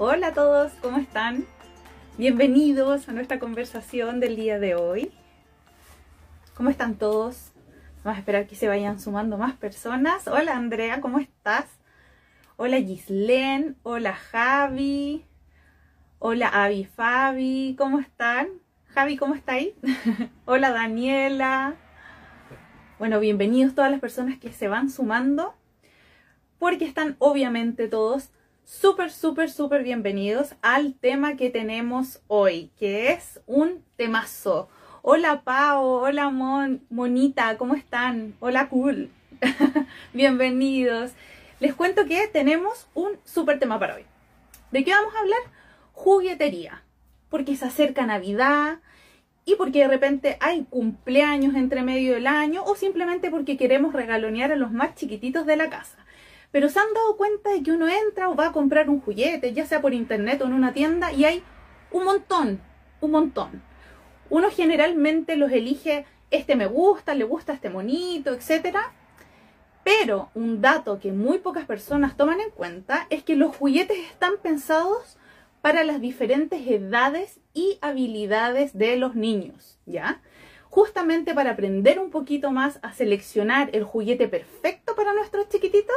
Hola a todos, ¿cómo están? Bienvenidos a nuestra conversación del día de hoy. ¿Cómo están todos? Vamos a esperar que se vayan sumando más personas. Hola Andrea, ¿cómo estás? Hola Gislen, hola Javi, hola Avi Fabi, ¿cómo están? Javi, ¿cómo está ahí? hola Daniela. Bueno, bienvenidos todas las personas que se van sumando, porque están obviamente todos súper, súper, súper bienvenidos al tema que tenemos hoy, que es un temazo. Hola Pau, hola Mon, Monita, ¿cómo están? Hola Cool. bienvenidos. Les cuento que tenemos un súper tema para hoy. ¿De qué vamos a hablar? Juguetería. Porque se acerca Navidad, y porque de repente hay cumpleaños entre medio del año o simplemente porque queremos regalonear a los más chiquititos de la casa. Pero se han dado cuenta de que uno entra o va a comprar un juguete, ya sea por internet o en una tienda, y hay un montón, un montón. Uno generalmente los elige, este me gusta, le gusta este monito, etc. Pero un dato que muy pocas personas toman en cuenta es que los juguetes están pensados para las diferentes edades y habilidades de los niños, ¿ya? Justamente para aprender un poquito más a seleccionar el juguete perfecto para nuestros chiquititos,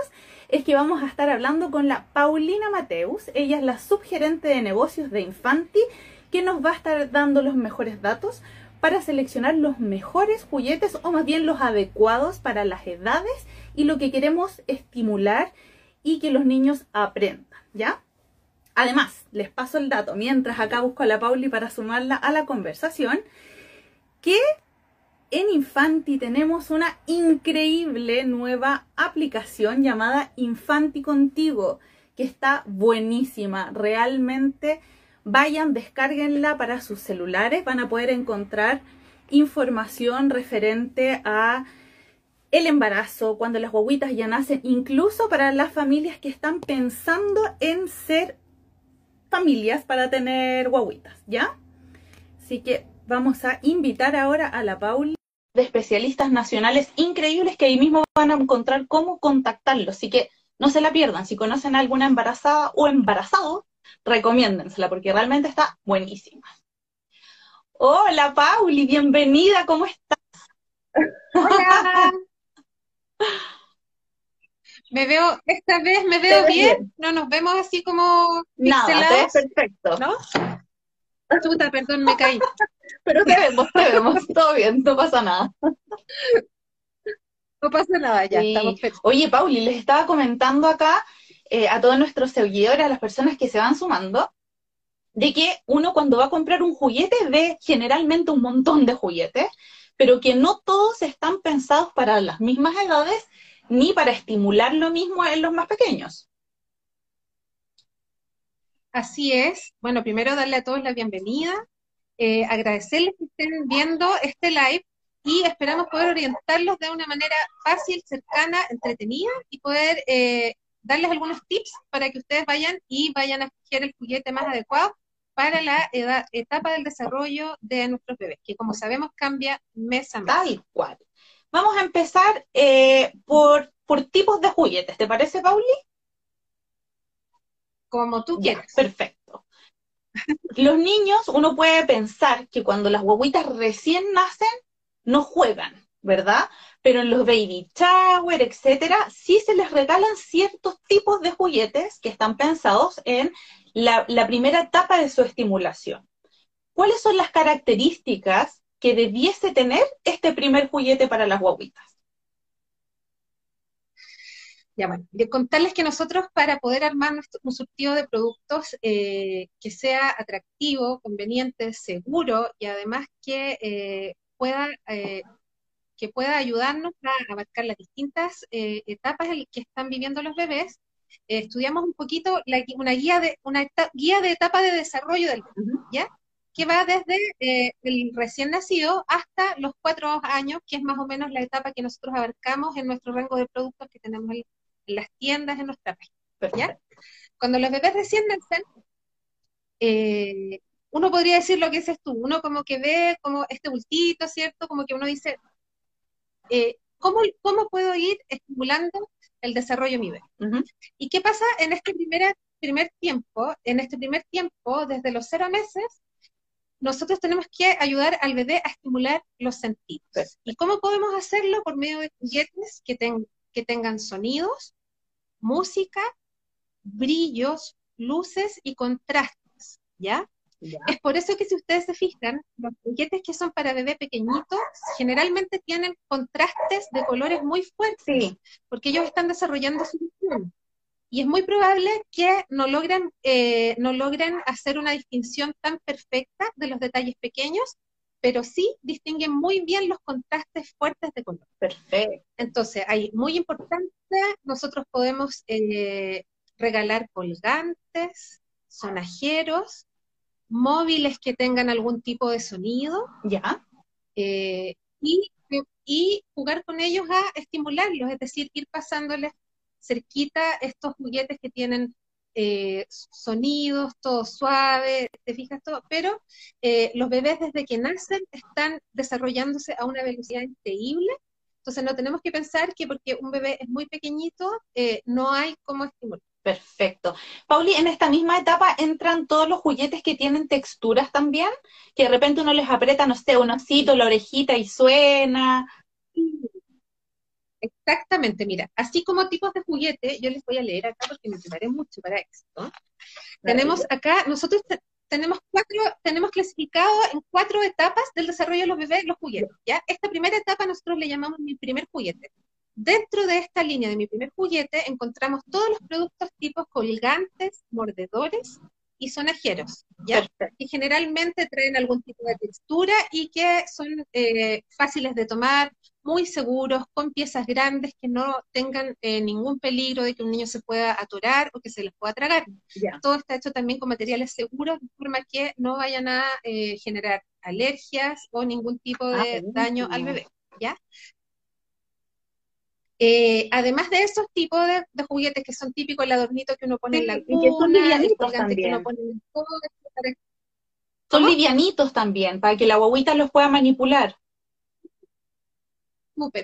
es que vamos a estar hablando con la Paulina Mateus. Ella es la subgerente de negocios de Infanti, que nos va a estar dando los mejores datos para seleccionar los mejores juguetes o más bien los adecuados para las edades y lo que queremos estimular y que los niños aprendan, ¿ya? Además, les paso el dato, mientras acá busco a la Pauli para sumarla a la conversación, que en Infanti tenemos una increíble nueva aplicación llamada Infanti Contigo, que está buenísima. Realmente vayan, descárguenla para sus celulares, van a poder encontrar información referente a el embarazo, cuando las guaguitas ya nacen, incluso para las familias que están pensando en ser familias para tener guaguitas, ¿ya? Así que vamos a invitar ahora a la Pauli de especialistas nacionales increíbles que ahí mismo van a encontrar cómo contactarlos. Así que no se la pierdan. Si conocen a alguna embarazada o embarazado, recomiéndensela porque realmente está buenísima. Hola Pauli, bienvenida, ¿cómo estás? Hola. Me veo, esta vez me veo bien? no nos vemos así como Nada, perfecto. ¿No? Chuta, perdón, me caí. Pero te vemos, te vemos, todo bien, no pasa nada. No pasa nada, ya, estamos Oye, Pauli, les estaba comentando acá eh, a todos nuestros seguidores, a las personas que se van sumando, de que uno cuando va a comprar un juguete ve generalmente un montón de juguetes, pero que no todos están pensados para las mismas edades ni para estimular lo mismo en los más pequeños. Así es. Bueno, primero darle a todos la bienvenida, eh, agradecerles que estén viendo este live y esperamos poder orientarlos de una manera fácil, cercana, entretenida y poder eh, darles algunos tips para que ustedes vayan y vayan a escoger el juguete más adecuado para la etapa del desarrollo de nuestros bebés, que como sabemos cambia mes a mes. Tal cual. Vamos a empezar eh, por, por tipos de juguetes. ¿Te parece, Pauli? Como tú quieras. perfecto. Los niños, uno puede pensar que cuando las guaguitas recién nacen, no juegan, ¿verdad? Pero en los baby shower, etcétera, sí se les regalan ciertos tipos de juguetes que están pensados en la, la primera etapa de su estimulación. ¿Cuáles son las características que debiese tener este primer juguete para las guaguitas? Ya bueno, contarles que nosotros para poder armar nuestro, un surtido de productos eh, que sea atractivo, conveniente, seguro y además que eh, pueda eh, que pueda ayudarnos a abarcar las distintas etapas que están viviendo los bebés, estudiamos un poquito una guía de una guía de etapa de desarrollo del bebé, ¿ya? que va desde eh, el recién nacido hasta los cuatro años, que es más o menos la etapa que nosotros abarcamos en nuestro rango de productos que tenemos en, las tiendas, en nuestra página. Cuando los bebés recién nacen, eh, uno podría decir lo que dices tú, uno como que ve como este bultito, ¿cierto? Como que uno dice, eh, ¿cómo, puedo ir estimulando el desarrollo de mi bebé? ¿Y qué pasa en esta primera primer tiempo, en este primer tiempo, desde los cero meses, nosotros tenemos que ayudar al bebé a estimular los sentidos. ¿Y cómo podemos hacerlo? Por medio de juguetes que, que tengan sonidos, música, brillos, luces y contrastes, ¿ya? Es por eso que si ustedes se fijan, los juguetes que son para bebé pequeñitos generalmente tienen contrastes de colores muy fuertes, porque ellos están desarrollando su visión. Y es muy probable que no logren, eh, no logren hacer una distinción tan perfecta de los detalles pequeños, pero sí distinguen muy bien los contrastes fuertes de color. Perfecto. Entonces, hay muy importante, nosotros podemos eh, regalar colgantes, sonajeros, móviles que tengan algún tipo de sonido. Ya. Eh, y, y, jugar con ellos a estimularlos, es decir, ir pasándoles cerquita estos juguetes que tienen eh, sonidos, todo suave, te fijas todo, pero eh, los bebés desde que nacen están desarrollándose a una velocidad increíble, entonces no tenemos que pensar que porque un bebé es muy pequeñito, no hay cómo estimular. Perfecto. Pauli, en esta misma etapa entran todos los juguetes que tienen texturas también, que de repente uno les aprieta, no sé, un osito, la orejita y suena. Exactamente, mira, así como tipos de juguete, yo les voy a leer acá porque me preparé mucho para esto. Tenemos acá, nosotros tenemos cuatro, tenemos clasificado en cuatro etapas del desarrollo de los bebés los juguetes, ¿ya? Esta primera etapa nosotros le llamamos mi primer juguete. Dentro de esta línea de mi primer juguete encontramos todos los productos tipos colgantes, mordedores y sonajeros, ¿ya? que generalmente traen algún tipo de textura y que son eh, fáciles de tomar, muy seguros, con piezas grandes que no tengan eh, ningún peligro de que un niño se pueda atorar o que se les pueda tragar. Todo está hecho también con materiales seguros, de forma que no vayan a eh, generar alergias o ningún tipo ah, de daño al bebé. ¿ya? Eh, además de esos tipos de, juguetes que son típicos, el adornito que uno pone en la cuna, son livianitos también. Son livianitos también, para que la guaguita los pueda manipular.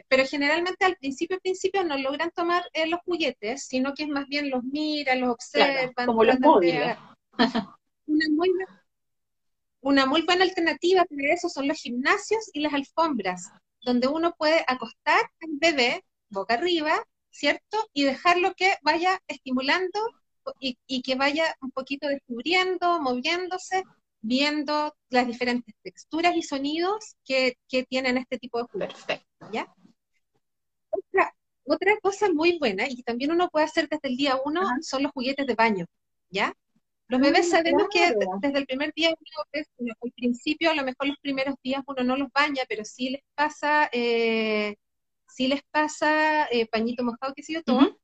pero generalmente al principio, principio no logran tomar eh, los juguetes, sino que es más bien los miran, los observan. como los móviles. Una muy, una muy buena alternativa para eso son los gimnasios y las alfombras, donde uno puede acostar al bebé boca arriba, ¿cierto? Y dejarlo que vaya estimulando y, que vaya un poquito descubriendo, moviéndose, viendo las diferentes texturas y sonidos que, tienen este tipo de juguetes. ¿ya? Otra, otra cosa muy buena, y también uno puede hacer desde el día uno, son los juguetes de baño, ¿ya? Los bebés ah, sabemos que desde el primer día, al principio, a lo mejor los primeros días uno no los baña, pero sí les pasa eh, si les pasa eh, pañito mojado, que sé yo, todo,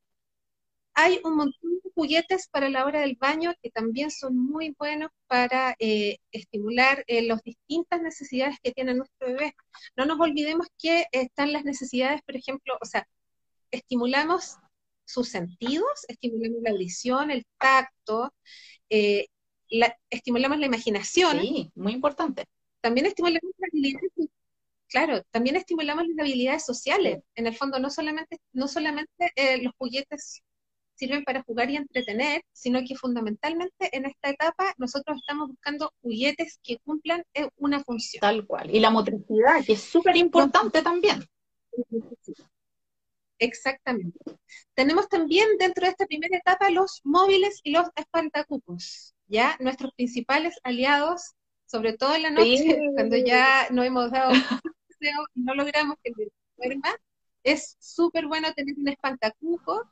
hay un montón de juguetes para la hora del baño que también son muy buenos para eh, estimular eh, las distintas necesidades que tiene nuestro bebé. No nos olvidemos que están las necesidades, por ejemplo, o sea, estimulamos sus sentidos, estimulamos la audición, el tacto, estimulamos la imaginación. Sí, muy importante. También estimulamos la habilidad claro, también estimulamos las habilidades sociales. En el fondo, no solamente, no solamente eh, los juguetes sirven para jugar y entretener, sino que fundamentalmente en esta etapa nosotros estamos buscando juguetes que cumplan eh, una función. Tal cual. Y la motricidad, que es súper importante también. Exactamente. Tenemos también dentro de esta primera etapa los móviles y los espantacucos, ¿ya? Nuestros principales aliados, sobre todo en la noche, cuando ya no hemos dado no logramos que el duerma, es súper bueno tener un espantacuco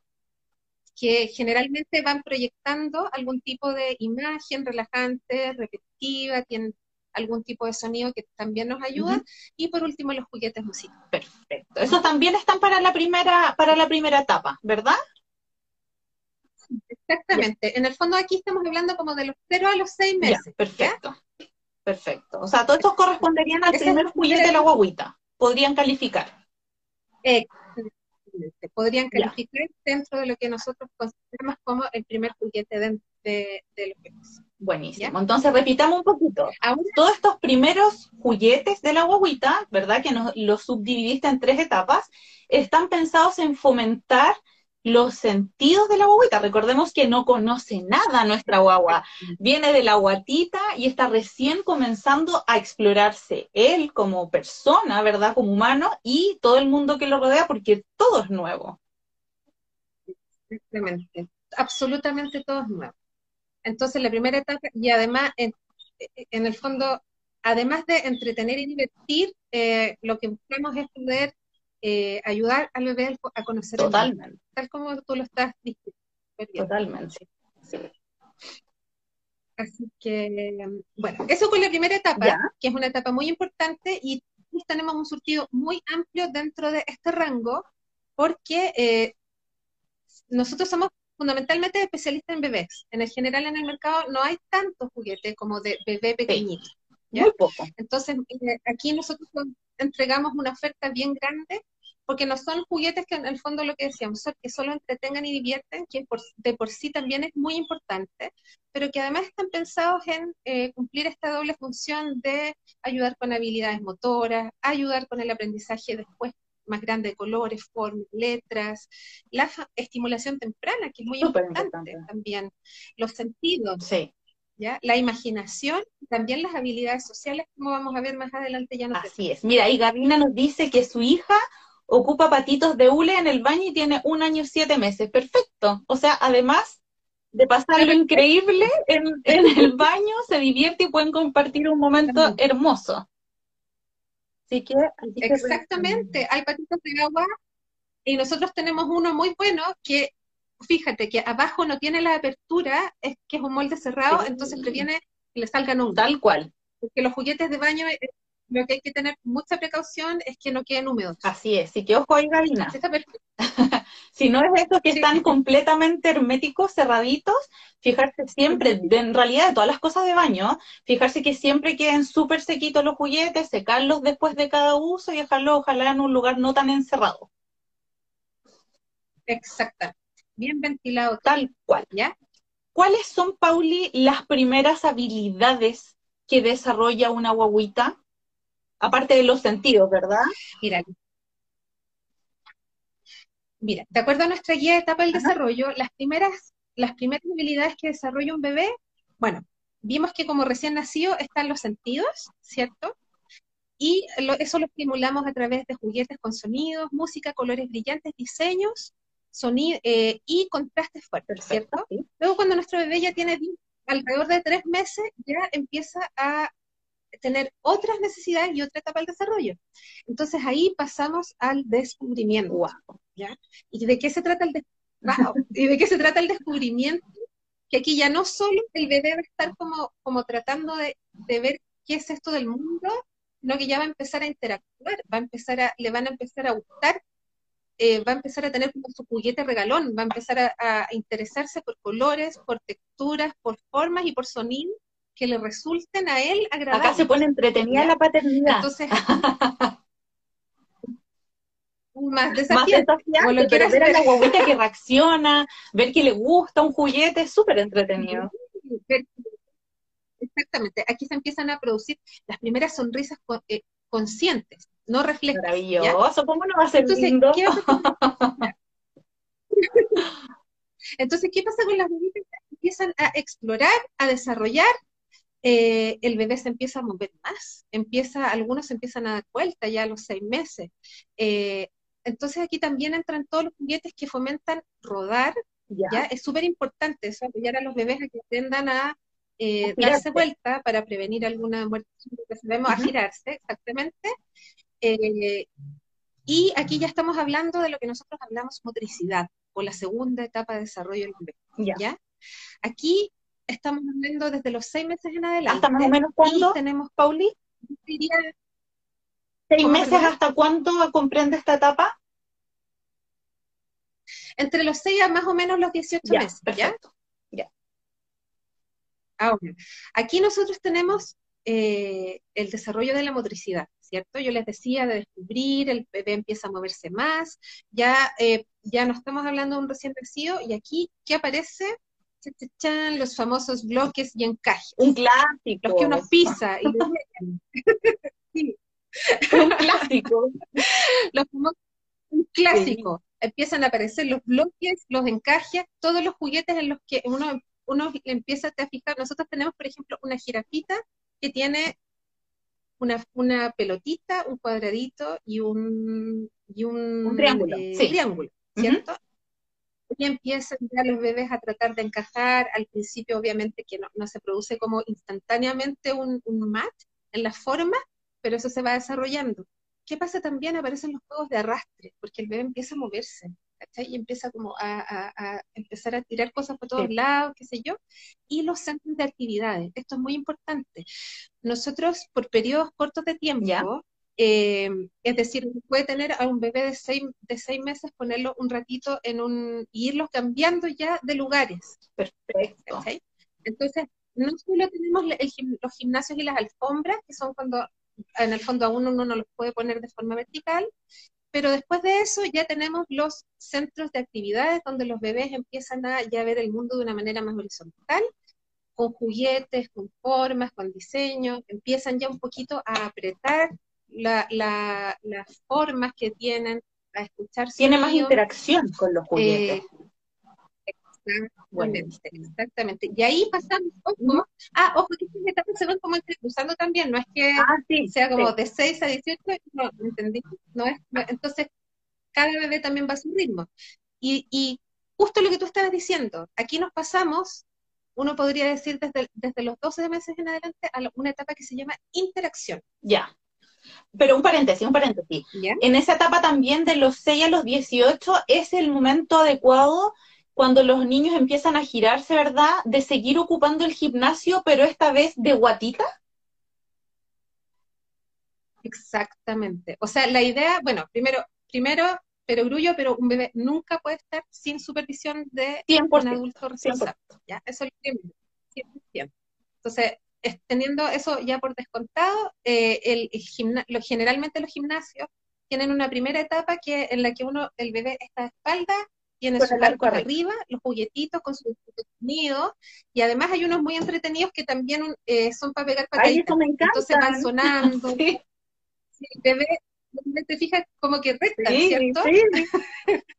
que generalmente van proyectando algún tipo de imagen relajante, repetitiva, tienen algún tipo de sonido que también nos ayuda, y por último los juguetes musicales. Perfecto. Esos también están para la primera, para la primera etapa, ¿verdad? Exactamente. En el fondo aquí estamos hablando como de los 0 a los 6 meses. perfecto. Perfecto. O sea, todos estos corresponderían al primer juguete de la guaguita. Podrían calificar. Podrían calificar dentro de lo que nosotros consideramos como el primer juguete de, de, los bebés. Buenísimo. Entonces, repitamos un poquito. Todos estos primeros juguetes de la guaguita, ¿verdad? Que nos, los subdividiste en tres etapas, están pensados en fomentar los sentidos de la guaguita. Recordemos que no conoce nada nuestra guagua. Viene de la guatita y está recién comenzando a explorarse él como persona, ¿verdad? Como humano y todo el mundo que lo rodea porque todo es nuevo. Exactamente. Absolutamente todo es nuevo. Entonces, la primera etapa, y además, en, el fondo, además de entretener y divertir, eh, lo que buscamos es poder eh, ayudar al bebé a conocer Totalmente. tal como tú lo estás diciendo. Totalmente. Así que, bueno, eso fue la primera etapa, que es una etapa muy importante y tenemos un surtido muy amplio dentro de este rango porque eh, nosotros somos fundamentalmente especialistas en bebés. En el general en el mercado no hay tantos juguetes como de bebé pequeñito. Muy poco. Entonces, eh, aquí nosotros entregamos una oferta bien grande porque no son juguetes que en el fondo lo que decíamos, que solo entretengan y divierten, que de por sí también es muy importante, pero que además están pensados en eh, cumplir esta doble función de ayudar con habilidades motoras, ayudar con el aprendizaje después más grande de colores, formas, letras, la estimulación temprana, que es muy importante, también, los sentidos, ¿ya? la imaginación, también las habilidades sociales, como vamos a ver más adelante ya no Así es. Mira, y Gabina nos dice que su hija ocupa patitos de hule en el baño y tiene un año y siete meses. Perfecto. O sea, además de pasar lo increíble en, el baño, se divierte y pueden compartir un momento hermoso. Así que, Exactamente, hay patitos de agua y nosotros tenemos uno muy bueno que, fíjate, que abajo no tiene la apertura, es que es un molde cerrado, entonces previene que le salgan un. Tal cual. Porque los juguetes de baño lo que hay que tener mucha precaución es que no queden húmedos. Así es, y que ojo ahí, Gabina. si no es eso que están completamente herméticos, cerraditos, fijarse siempre, en realidad de todas las cosas de baño, fijarse que siempre queden súper sequitos los juguetes, secarlos después de cada uso y dejarlos ojalá en un lugar no tan encerrado. Exacto. Bien ventilado. Tal cual. ¿Ya? ¿Cuáles son, Pauli, las primeras habilidades que desarrolla una guaguita? Aparte de los sentidos, ¿verdad? Mira, mira, de acuerdo a nuestra guía de etapa del desarrollo, las primeras, las primeras habilidades que desarrolla un bebé, bueno, vimos que como recién nacido están los sentidos, ¿cierto? Y eso lo estimulamos a través de juguetes con sonidos, música, colores brillantes, diseños, sonido eh, y contrastes fuertes, ¿cierto? Luego cuando nuestro bebé ya tiene alrededor de tres meses, ya empieza a tener otras necesidades y otra etapa del desarrollo. Entonces ahí pasamos al descubrimiento. ¿ya? ¿Y de qué se trata el ¿Y de qué se trata el descubrimiento? Que aquí ya no solo el bebé va a estar como, como tratando de, ver qué es esto del mundo, sino que ya va a empezar a interactuar, va a empezar a, le van a empezar a gustar, eh, va a empezar a tener como su juguete regalón, va a empezar a, a interesarse por colores, por texturas, por formas y por sonido, que le resulten a él agradables. Acá se pone entretenida la paternidad. Entonces, más desafiante. Más pero ver a la guaguita que reacciona, ver que le gusta un juguete, es súper entretenido. Exactamente, aquí se empiezan a producir las primeras sonrisas eh, conscientes, no reflexas. Maravilloso, ¿cómo no va a ser Entonces, lindo? ¿qué Entonces, ¿qué pasa con las guaguitas? Empiezan a explorar, a desarrollar eh, el bebé se empieza a mover más, empieza, algunos empiezan a dar vuelta ya a los seis meses. Eh, entonces aquí también entran todos los juguetes que fomentan rodar, ya, es súper importante eso, apoyar a los bebés a que aprendan a eh, darse vuelta para prevenir alguna muerte, sabemos a girarse, exactamente. y aquí ya estamos hablando de lo que nosotros hablamos motricidad, o la segunda etapa de desarrollo del bebé. ¿ya? Aquí estamos hablando desde los seis meses en adelante. ¿Hasta más o menos cuándo, tenemos, Pauli? ¿Seis meses hasta cuánto comprende esta etapa? Entre los seis a más o menos los 18 meses. Perfecto. ¿ya? Ahora, aquí nosotros tenemos eh, el desarrollo de la motricidad, ¿cierto? Yo les decía de descubrir, el bebé empieza a moverse más, ya, eh, ya no estamos hablando de un recién nacido, y aquí, ¿qué aparece? Los famosos bloques y encajes. Un clásico. Los que uno pisa. Y Un clásico. un clásico. empiezan a aparecer los bloques, los encajes, todos los juguetes en los que uno, uno empieza a fijar. Nosotros tenemos, por ejemplo, una jirafita que tiene una, una pelotita, un cuadradito y un, y un, triángulo, eh, triángulo ¿cierto? Y empiezan ya los bebés a tratar de encajar, al principio obviamente que no, se produce como instantáneamente un, un mat en la forma, pero eso se va desarrollando. ¿Qué pasa también? Aparecen los juegos de arrastre, porque el bebé empieza a moverse, ¿cachai? Y empieza como a, empezar a tirar cosas por todos lados, qué sé yo. Y los centros de actividades, esto es muy importante. Nosotros, por periodos cortos de tiempo, eh, es decir, puede tener a un bebé de seis, de seis meses, ponerlo un ratito en un, y irlos cambiando ya de lugares. Perfecto. Entonces, no solo tenemos los gimnasios y las alfombras, que son cuando en el fondo a uno no los puede poner de forma vertical, pero después de eso ya tenemos los centros de actividades donde los bebés empiezan a ya ver el mundo de una manera más horizontal, con juguetes, con formas, con diseño, empiezan ya un poquito a apretar las formas que tienen, a escuchar. Tiene más interacción con los juguetes. Eh, Exactamente, exactamente. Y ahí pasamos, ojo, ah, ojo, que estas etapas se van como entrecruzando también, no es que ah, sea como de 6 a 18, no, ¿entendí? No es, entonces, cada bebé también va a su ritmo. Y, y justo lo que tú estabas diciendo, aquí nos pasamos, uno podría decir desde, desde los 12 meses en adelante, a una etapa que se llama interacción. Ya. Pero un paréntesis, un paréntesis. En esa etapa también de los 6 a los 18 es el momento adecuado cuando los niños empiezan a girarse, ¿verdad? De seguir ocupando el gimnasio, pero esta vez de guatita. Exactamente. O sea, la idea, bueno, primero, primero, pero grullo, pero un bebé nunca puede estar sin supervisión de un adulto responsable. ¿ya? Eso es lo primero. Entonces, teniendo eso ya por descontado, eh, el, lo, generalmente los gimnasios tienen una primera etapa que en la que uno, el bebé está de espalda tiene su arco arriba, los juguetitos con su sonido, y además hay unos muy entretenidos que también eh, son para pegar pataditas. Entonces van sonando. sí. el bebé, te fijas como que recta, ¿cierto?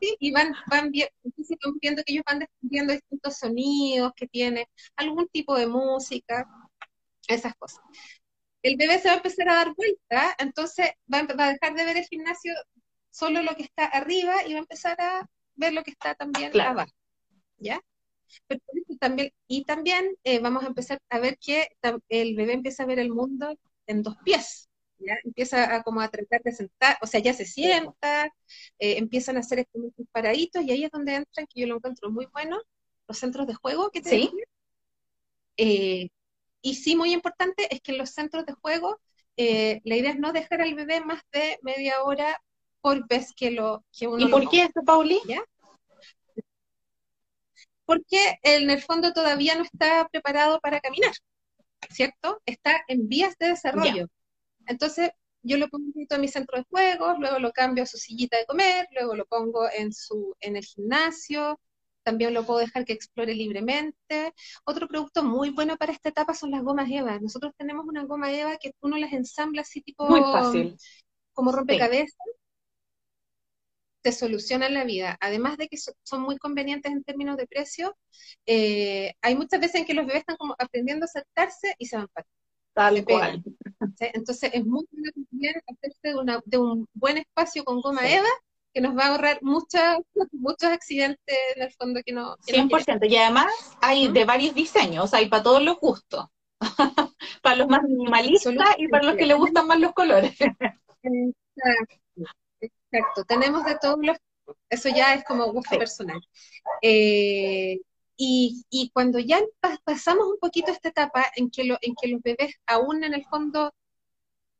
Sí. y van, van, viendo que ellos van descubriendo distintos sonidos que tienen, algún tipo de música, esas cosas. El bebé se va a empezar a dar vuelta, entonces va a dejar de ver el gimnasio solo lo que está arriba y va a empezar a ver lo que está también abajo. ¿Ya? Pero también, y también eh, vamos a empezar a ver que el bebé empieza a ver el mundo en dos pies. ¿Ya? Empieza a como a tratar de sentar, o sea, ya se sienta, eh, empiezan a hacer estos paraditos y ahí es donde entran, que yo lo encuentro muy bueno, los centros de juego que te ¿Sí? Eh, y sí, muy importante es que en los centros de juego la idea es no dejar al bebé más de media hora por vez que, lo, que uno... ¿Y por qué eso, Pauli? Porque en el fondo todavía no está preparado para caminar, ¿cierto? Está en vías de desarrollo. Entonces, yo lo pongo en mi centro de juegos, luego lo cambio a su sillita de comer, luego lo pongo en, su, en el gimnasio, también lo puedo dejar que explore libremente. Otro producto muy bueno para esta etapa son las gomas Eva. Nosotros tenemos una goma Eva que uno las ensambla así tipo... Muy fácil. Como rompecabezas te solucionan la vida. Además de que son muy convenientes en términos de precio, eh, hay muchas veces en que los bebés están como aprendiendo a saltarse y se van para Tal cual. Entonces es muy bien hacerse de, un buen espacio con goma Eva que nos va a ahorrar muchos muchos accidentes en el fondo que no... 100%. y además hay de varios diseños, hay para todos los gustos. para los más minimalistas y para los que les gustan más los colores. Exacto, tenemos de todos los, eso ya es como gusto personal. Eh, y, cuando ya pasamos un poquito esta etapa en que, lo, en que los bebés aún en el fondo,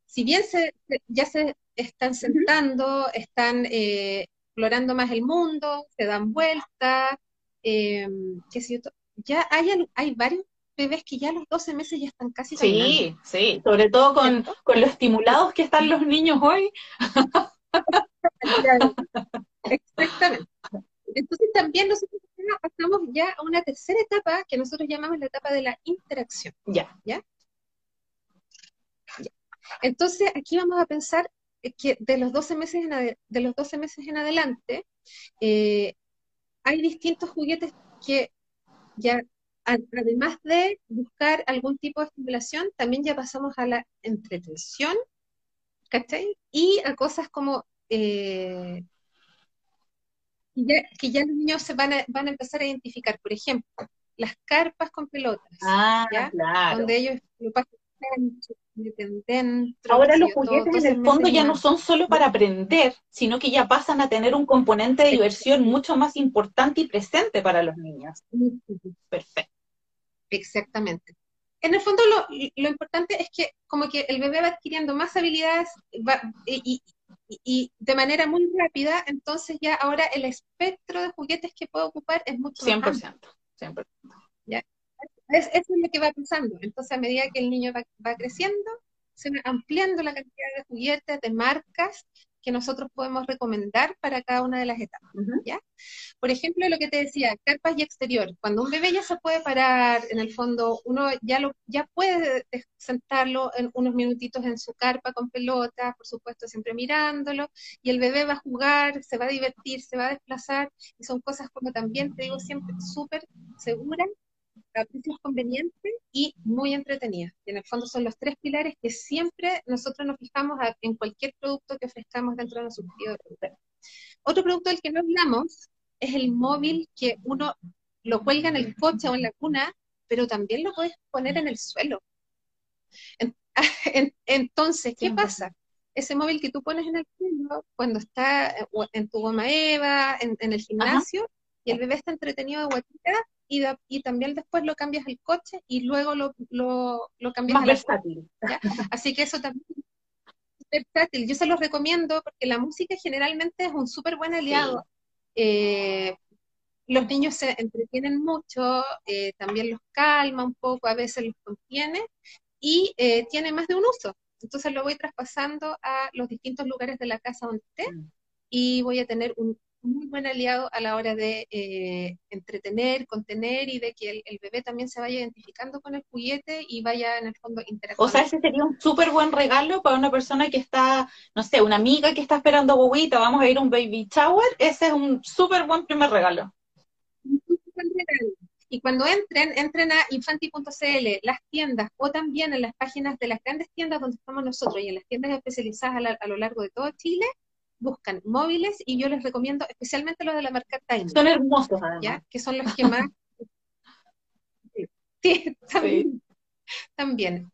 si bien se, ya se están sentando, están eh, explorando más el mundo, se dan vueltas, eh, qué sé yo, ya hay, hay varios bebés que ya a los 12 meses ya están casi Sí, sí, sobre todo con, con, lo estimulados que están los niños hoy. Exactamente. Entonces también nosotros pasamos ya a una tercera etapa que nosotros llamamos la etapa de la interacción. Ya. ¿Ya? Entonces aquí vamos a pensar que de los 12 meses en, de los 12 meses en adelante eh, hay distintos juguetes que ya, además de buscar algún tipo de estimulación, también ya pasamos a la entretención, ¿cachai? Y a cosas como eh, que ya los niños se van a, van a empezar a identificar. Por ejemplo, las carpas con pelotas, ah, Claro. donde ellos lo pasan dentro. Ahora los juguetes en el fondo ya no son solo para aprender, sino que ya pasan a tener un componente de diversión mucho más importante y presente para los niños. Perfecto. Exactamente. En el fondo lo, lo importante es que como que el bebé va adquiriendo más habilidades y, y, de manera muy rápida, entonces ya ahora el espectro de juguetes que puede ocupar es mucho más 100%, 100%. ¿Ya? Es, eso es lo que va pasando. Entonces, a medida que el niño va, va creciendo, se va ampliando la cantidad de juguetes, de marcas que nosotros podemos recomendar para cada una de las etapas, ¿ya? Por ejemplo, lo que te decía, carpas y exterior. Cuando un bebé ya se puede parar, en el fondo, uno ya lo ya puede sentarlo en unos minutitos en su carpa con pelota, por supuesto, siempre mirándolo, y el bebé va a jugar, se va a divertir, se va a desplazar, y son cosas como también, te digo siempre, súper seguras precios convenientes y muy entretenidas. Y en el fondo son los tres pilares que siempre nosotros nos fijamos en cualquier producto que ofrezcamos dentro de nuestro sentido de producto. Otro producto del que no hablamos es el móvil que uno lo cuelga en el coche o en la cuna, pero también lo puedes poner en el suelo. Entonces, ¿qué pasa? Ese móvil que tú pones en el suelo, cuando está eh, en tu goma Eva, en, el gimnasio, y el bebé está entretenido de guatita, y, también después lo cambias al coche y luego lo, lo, lo cambias Más versátil. Así que eso también es versátil. Yo se los recomiendo porque la música generalmente es un súper buen aliado. Eh, los niños se entretienen mucho, eh, también los calma un poco, a veces los contiene y eh, tiene más de un uso. Entonces lo voy traspasando a los distintos lugares de la casa donde esté mm. y voy a tener un muy buen aliado a la hora de eh, entretener, contener y de que el, bebé también se vaya identificando con el juguete y vaya en el fondo interactuando. O sea, ese sería un súper buen regalo para una persona que está, no sé, una amiga que está esperando bobita, vamos a ir a un baby shower, ese es un súper buen primer regalo. Y cuando entren, entren a infanti.cl, las tiendas, o también en las páginas de las grandes tiendas donde estamos nosotros y en las tiendas especializadas a lo largo de todo Chile, buscan móviles y yo les recomiendo especialmente los de la marca Time. Son hermosos, además. ¿ya? Que son los que más... sí, también. también.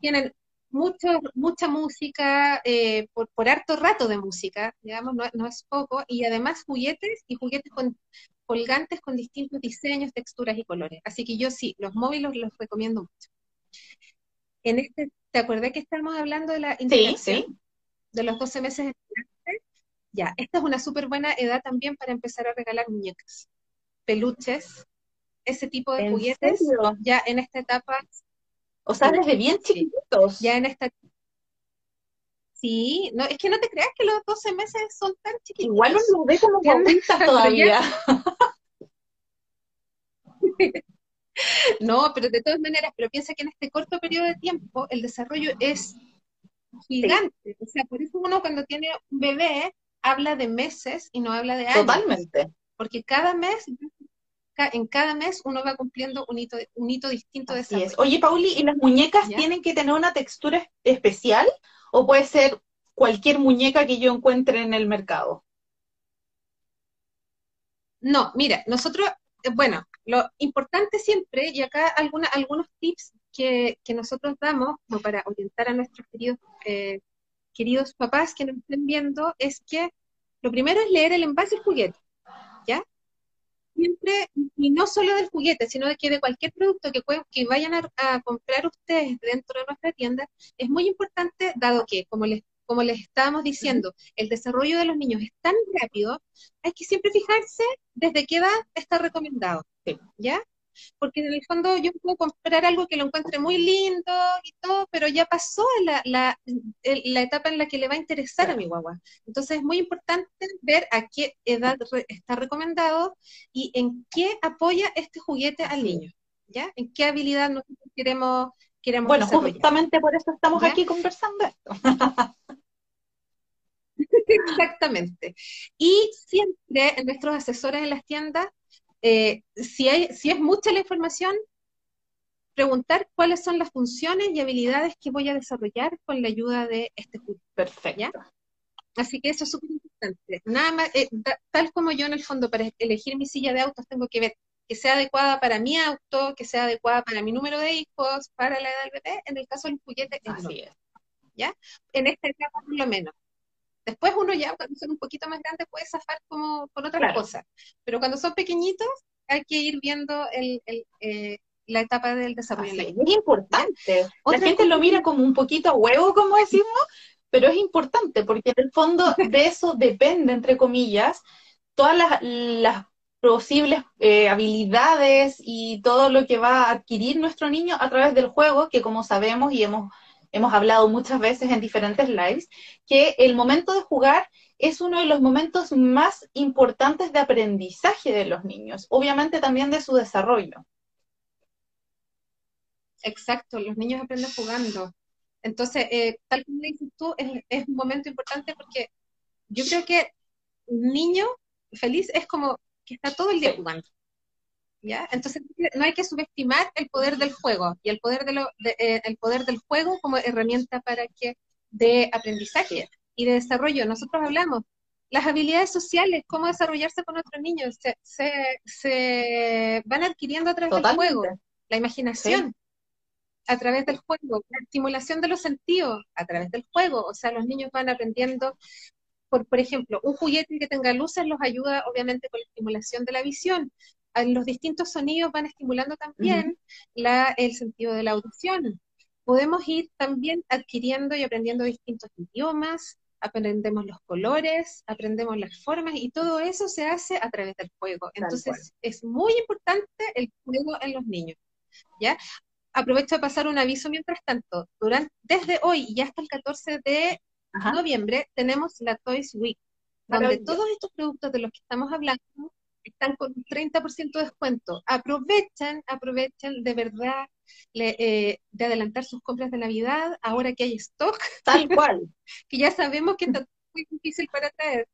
Tienen mucho, mucha música, eh, por, por, harto rato de música, digamos, no, no, es poco, y además juguetes y juguetes con, colgantes con distintos diseños, texturas y colores. Así que yo sí, los móviles los recomiendo mucho. En este, ¿te acordé que estábamos hablando de la sí, sí. De los 12 meses ya, esta es una súper buena edad también para empezar a regalar muñecas, peluches, ese tipo de juguetes, ya en esta etapa. O sea, desde bien chiquitos. Ya en esta Sí, no, es que no te creas que los 12 meses son tan chiquitos. Igual uno ve como todavía. no, pero de todas maneras, pero piensa que en este corto periodo de tiempo el desarrollo es gigante. O sea, por eso uno cuando tiene un bebé habla de meses y no habla de años. Totalmente. Porque cada mes, en cada mes uno va cumpliendo un hito, un hito distinto de esa Oye, Pauli, ¿y las muñecas tienen que tener una textura especial o puede ser cualquier muñeca que yo encuentre en el mercado? No, mira, nosotros, eh, bueno, lo importante siempre, y acá alguna, algunos tips que, que nosotros damos como para orientar a nuestros queridos eh, queridos papás que nos estén viendo, es que lo primero es leer el envase del juguete, ¿ya? Siempre, y no solo del juguete, sino de que de cualquier producto que, que vayan a, comprar ustedes dentro de nuestra tienda, es muy importante, dado que, como les, como les estábamos diciendo, el desarrollo de los niños es tan rápido, hay que siempre fijarse desde qué edad está recomendado, ¿ya? Porque en el fondo yo puedo comprar algo que lo encuentre muy lindo y todo, pero ya pasó la, la, la etapa en la que le va a interesar a mi guagua. Entonces es muy importante ver a qué edad está recomendado y en qué apoya este juguete al niño, ¿ya? En qué habilidad nosotros queremos, queremos Bueno, justamente por eso estamos aquí conversando esto. Exactamente. Y siempre en nuestros asesores en las tiendas, eh, si, hay, si es mucha la información, preguntar cuáles son las funciones y habilidades que voy a desarrollar con la ayuda de este curso. Perfecto. Así que eso es súper importante. Nada más, eh, tal como yo en el fondo para elegir mi silla de autos tengo que ver que sea adecuada para mi auto, que sea adecuada para mi número de hijos, para la edad del bebé, en el caso del juguete es Así es. ¿Ya? En esta etapa por lo menos. Después uno ya, cuando son un poquito más grandes, puede zafar como con otras cosas. Pero cuando son pequeñitos, hay que ir viendo el, eh, la etapa del desarrollo. es importante. La gente lo mira como un poquito a huevo, como decimos, pero es importante porque en el fondo de eso depende, entre comillas, todas las, posibles eh, habilidades y todo lo que va a adquirir nuestro niño a través del juego, que como sabemos y hemos, hemos hablado muchas veces en diferentes lives, que el momento de jugar es uno de los momentos más importantes de aprendizaje de los niños, obviamente también de su desarrollo. Exacto, los niños aprenden jugando. Entonces, eh, tal como dices tú, es, un momento importante porque yo creo que un niño feliz es como que está todo el día jugando. ¿Ya? Entonces no hay que subestimar el poder del juego y el poder, de lo, eh, el poder del juego como herramienta para que de aprendizaje y de desarrollo. Nosotros hablamos las habilidades sociales, cómo desarrollarse con otros niños, se, van adquiriendo a través del juego, la imaginación a través del juego, la estimulación de los sentidos a través del juego, o sea, los niños van aprendiendo, por, por ejemplo, un juguete que tenga luces los ayuda obviamente con la estimulación de la visión. Los distintos sonidos van estimulando también la, el sentido de la audición. Podemos ir también adquiriendo y aprendiendo distintos idiomas, aprendemos los colores, aprendemos las formas y todo eso se hace a través del juego. Entonces es muy importante el juego en los niños. ¿Ya? aprovecho de pasar un aviso mientras tanto. Durante, desde hoy y hasta el 14 de noviembre tenemos la Toys Week, donde todos estos productos de los que estamos hablando están con un 30% de descuento. Aprovechen, aprovechen de verdad eh, de adelantar sus compras de Navidad, ahora que hay stock. Tal cual. que ya sabemos que está muy difícil para traer.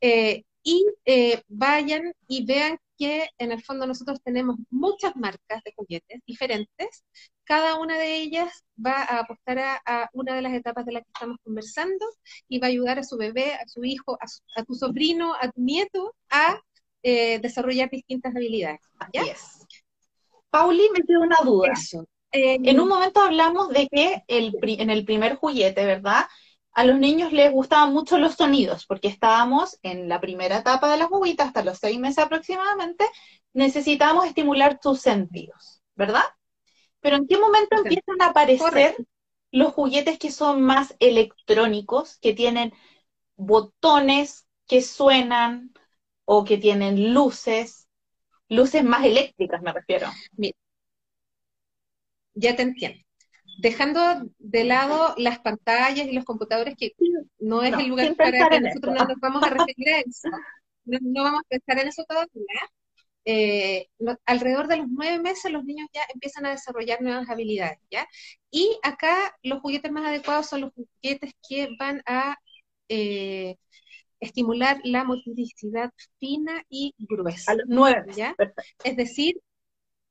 Eh, y eh, vayan y vean que en el fondo nosotros tenemos muchas marcas de juguetes diferentes. Cada una de ellas va a apostar a, una de las etapas de las que estamos conversando y va a ayudar a su bebé, a su hijo, a, tu sobrino, a tu nieto a eh, desarrollar distintas habilidades. ¿ya? Pauli, me queda una duda. Eh, en un momento hablamos de que el, en el primer juguete, ¿verdad? a los niños les gustaban mucho los sonidos, porque estábamos en la primera etapa de la juguita, hasta los seis meses aproximadamente, necesitamos estimular tus sentidos, ¿verdad? Pero ¿en qué momento empiezan a aparecer los juguetes que son más electrónicos, que tienen botones que suenan o que tienen luces, luces más eléctricas me refiero? ya te entiendo dejando de lado las pantallas y los computadores, que no es el lugar para que nosotros no nos vamos a referir a eso, no, vamos a pensar en eso todavía. Eh, alrededor de los nueve meses los niños ya empiezan a desarrollar nuevas habilidades, ¿ya? Y acá los juguetes más adecuados son los juguetes que van a eh, estimular la motricidad fina y gruesa. A los nueve, ¿ya? Es decir,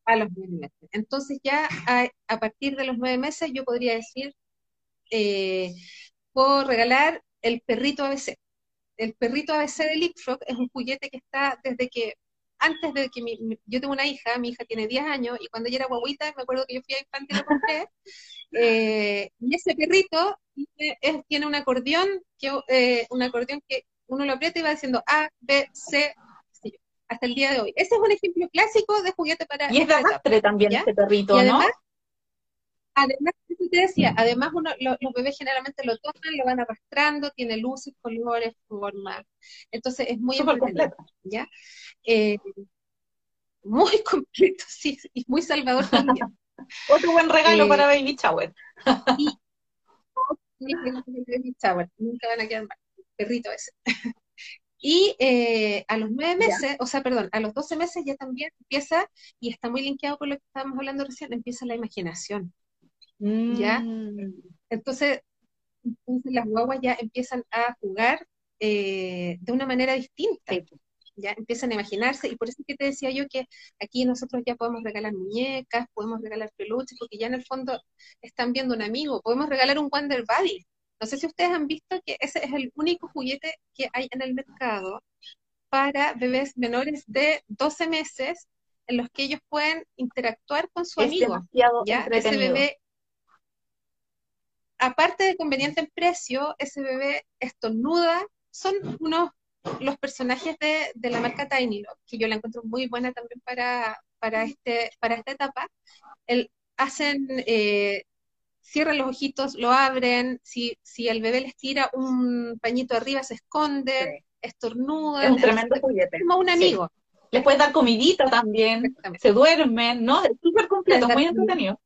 a los nueve meses. Entonces ya a, partir de los nueve meses yo podría decir, eh, puedo regalar el perrito ABC. El perrito ABC de Leapfrog es un juguete que está desde que, antes de que yo tengo una hija, mi hija tiene 10 años, y cuando ella era guaguita, me acuerdo que yo fui a infantil y lo compré, eh, y ese perrito tiene un acordeón, que, eh, un acordeón que uno lo aprieta y va diciendo A, B, C, hasta el día de hoy. Ese es un ejemplo clásico de juguete para... Y es de arrastre también este perrito, además, ¿no? Además, te decía, además los bebés generalmente lo tocan, lo van arrastrando, tiene luces, colores, formas. Entonces es muy completo. ¿ya? Eh, muy completo, sí, y muy salvador también. Otro buen regalo para eh, Baby Shower. y, nunca van a quedar mal. Perrito ese. Y eh, a los nueve meses, o sea, perdón, a los doce meses ya también empieza, y está muy linkeado con lo que estábamos hablando recién, empieza la imaginación. ¿Ya? Mm. Entonces, entonces las guaguas ya empiezan a jugar eh, de una manera distinta. Ya empiezan a imaginarse, y por eso es que te decía yo que aquí nosotros ya podemos regalar muñecas, podemos regalar peluches, porque ya en el fondo están viendo un amigo, podemos regalar un Wonder Buddy. No sé si ustedes han visto que ese es el único juguete que hay en el mercado para bebés menores de 12 meses en los que ellos pueden interactuar con su amigo. ¿ya? Ese bebé, aparte de conveniente en precio, ese bebé estornuda, son unos los personajes de, de la marca Tiny que yo la encuentro muy buena también para, para, este, para esta etapa. El, hacen, eh, cierran los ojitos, lo abren, si, si el bebé les tira un pañito arriba, se esconden, estornudan. Es un tremendo juguete. Como un amigo. Les puedes dar comidita también, se duermen, ¿no? Es súper completo, muy entretenido.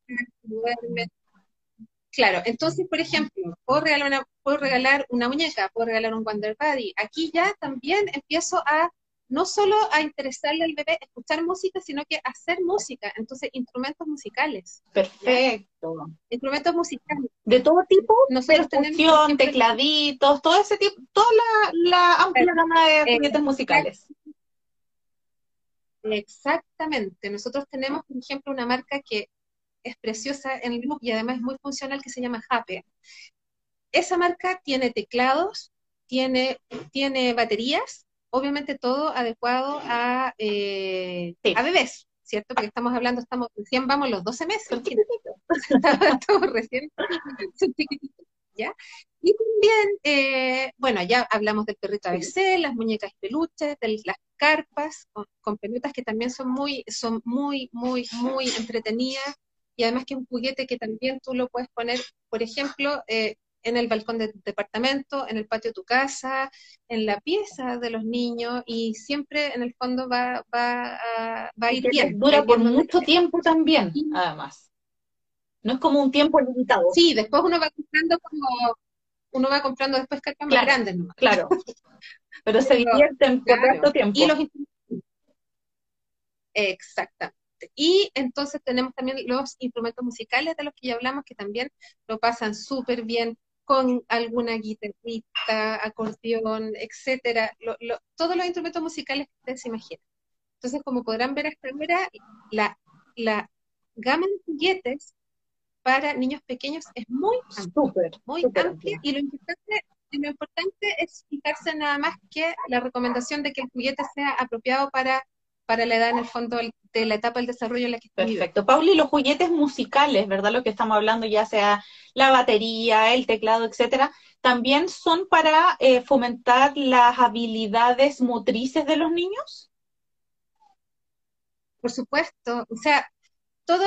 Claro, entonces, por ejemplo, puedo regalar, una, puedo regalar una muñeca, puedo regalar un Wonder Buddy. Aquí ya también empiezo a no solo a interesarle al bebé escuchar música, sino que hacer música. Entonces, instrumentos musicales. Perfecto. Instrumentos musicales. De todo tipo, nosotros tenemos tecladitos, todo ese tipo, toda la, amplia gama de instrumentos musicales. Exactamente. Nosotros tenemos, por ejemplo, una marca que es preciosa en el look y además es muy funcional que se llama Happy. Esa marca tiene teclados, tiene, tiene baterías, obviamente todo adecuado a, eh, a bebés, ¿cierto? Porque estamos hablando, estamos recién vamos los 12 meses. estamos recién, ¿ya? Y también, eh, bueno, ya hablamos del perrito ABC, las muñecas peluches, de las carpas con, con, pelotas que también son muy, son muy, muy, muy entretenidas y además que es un juguete que también tú lo puedes poner, por ejemplo, eh, en el balcón del departamento, en el patio de tu casa, en la pieza de los niños y siempre en el fondo va, va, a, va a ir bien. Dura por mucho tiempo también, además. No es como un tiempo limitado. Sí, después uno va comprando como uno va comprando después cartas más grandes nomás. Claro. Pero, se divierten por tanto tiempo. Y los Exactamente. Y entonces tenemos también los instrumentos musicales de los que ya hablamos, que también lo pasan súper bien con alguna guitarrita, acordeón, etcétera, todos los instrumentos musicales que ustedes se imaginan. Entonces, como podrán ver hasta ahora, la, la gama de juguetes para niños pequeños es muy amplia, muy amplia, y lo importante, lo importante es fijarse nada más que la recomendación de que el juguete sea apropiado para para la edad en el fondo de la etapa del desarrollo en la que está. Perfecto. Pauli, los juguetes musicales, ¿verdad? Lo que estamos hablando, ya sea la batería, el teclado, etcétera, también son para eh, fomentar las habilidades motrices de los niños. Por supuesto. O sea, todo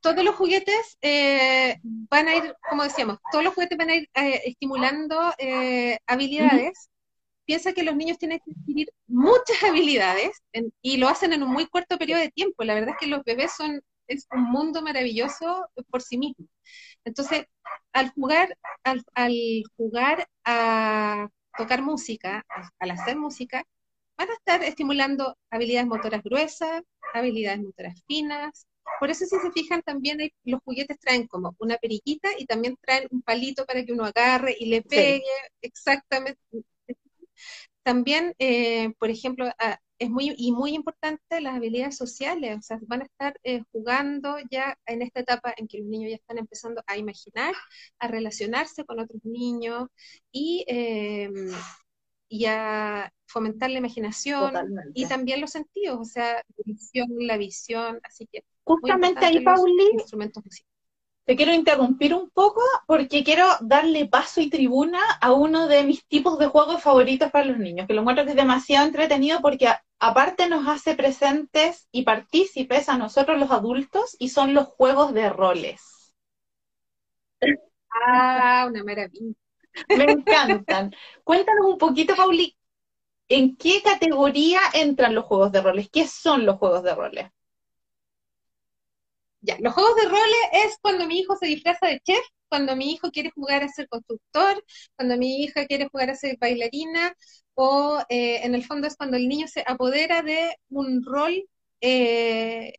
todos los juguetes eh, van a ir, como decíamos, todos los juguetes van a ir eh, estimulando habilidades piensa que los niños tienen que adquirir muchas habilidades y lo hacen en un muy corto periodo de tiempo. La verdad es que los bebés son es un mundo maravilloso por sí mismo. Entonces, al jugar, al, jugar a tocar música, al hacer música, van a estar estimulando habilidades motoras gruesas, habilidades motoras finas. Por eso, si se fijan, también los juguetes traen como una periquita y también traen un palito para que uno agarre y le pegue exactamente también, eh, por ejemplo, ah, es muy, y muy importante las habilidades sociales, o sea, van a estar eh, jugando ya en esta etapa en que los niños ya están empezando a imaginar, a relacionarse con otros niños y, y a fomentar la imaginación y también los sentidos, o sea, la visión, la visión, así que... Justamente ahí, Pauli, instrumentos musicales te quiero interrumpir un poco porque quiero darle paso y tribuna a uno de mis tipos de juegos favoritos para los niños, que lo encuentro que es demasiado entretenido porque aparte nos hace presentes y partícipes a nosotros los adultos y son los juegos de roles. Ah, una maravilla. Me encantan. Cuéntanos un poquito, Pauli, ¿en qué categoría entran los juegos de roles? ¿Qué son los juegos de roles? Ya, los juegos de roles es cuando mi hijo se disfraza de chef, cuando mi hijo quiere jugar a ser constructor, cuando mi hija quiere jugar a ser bailarina, o eh, en el fondo es cuando el niño se apodera de un rol eh,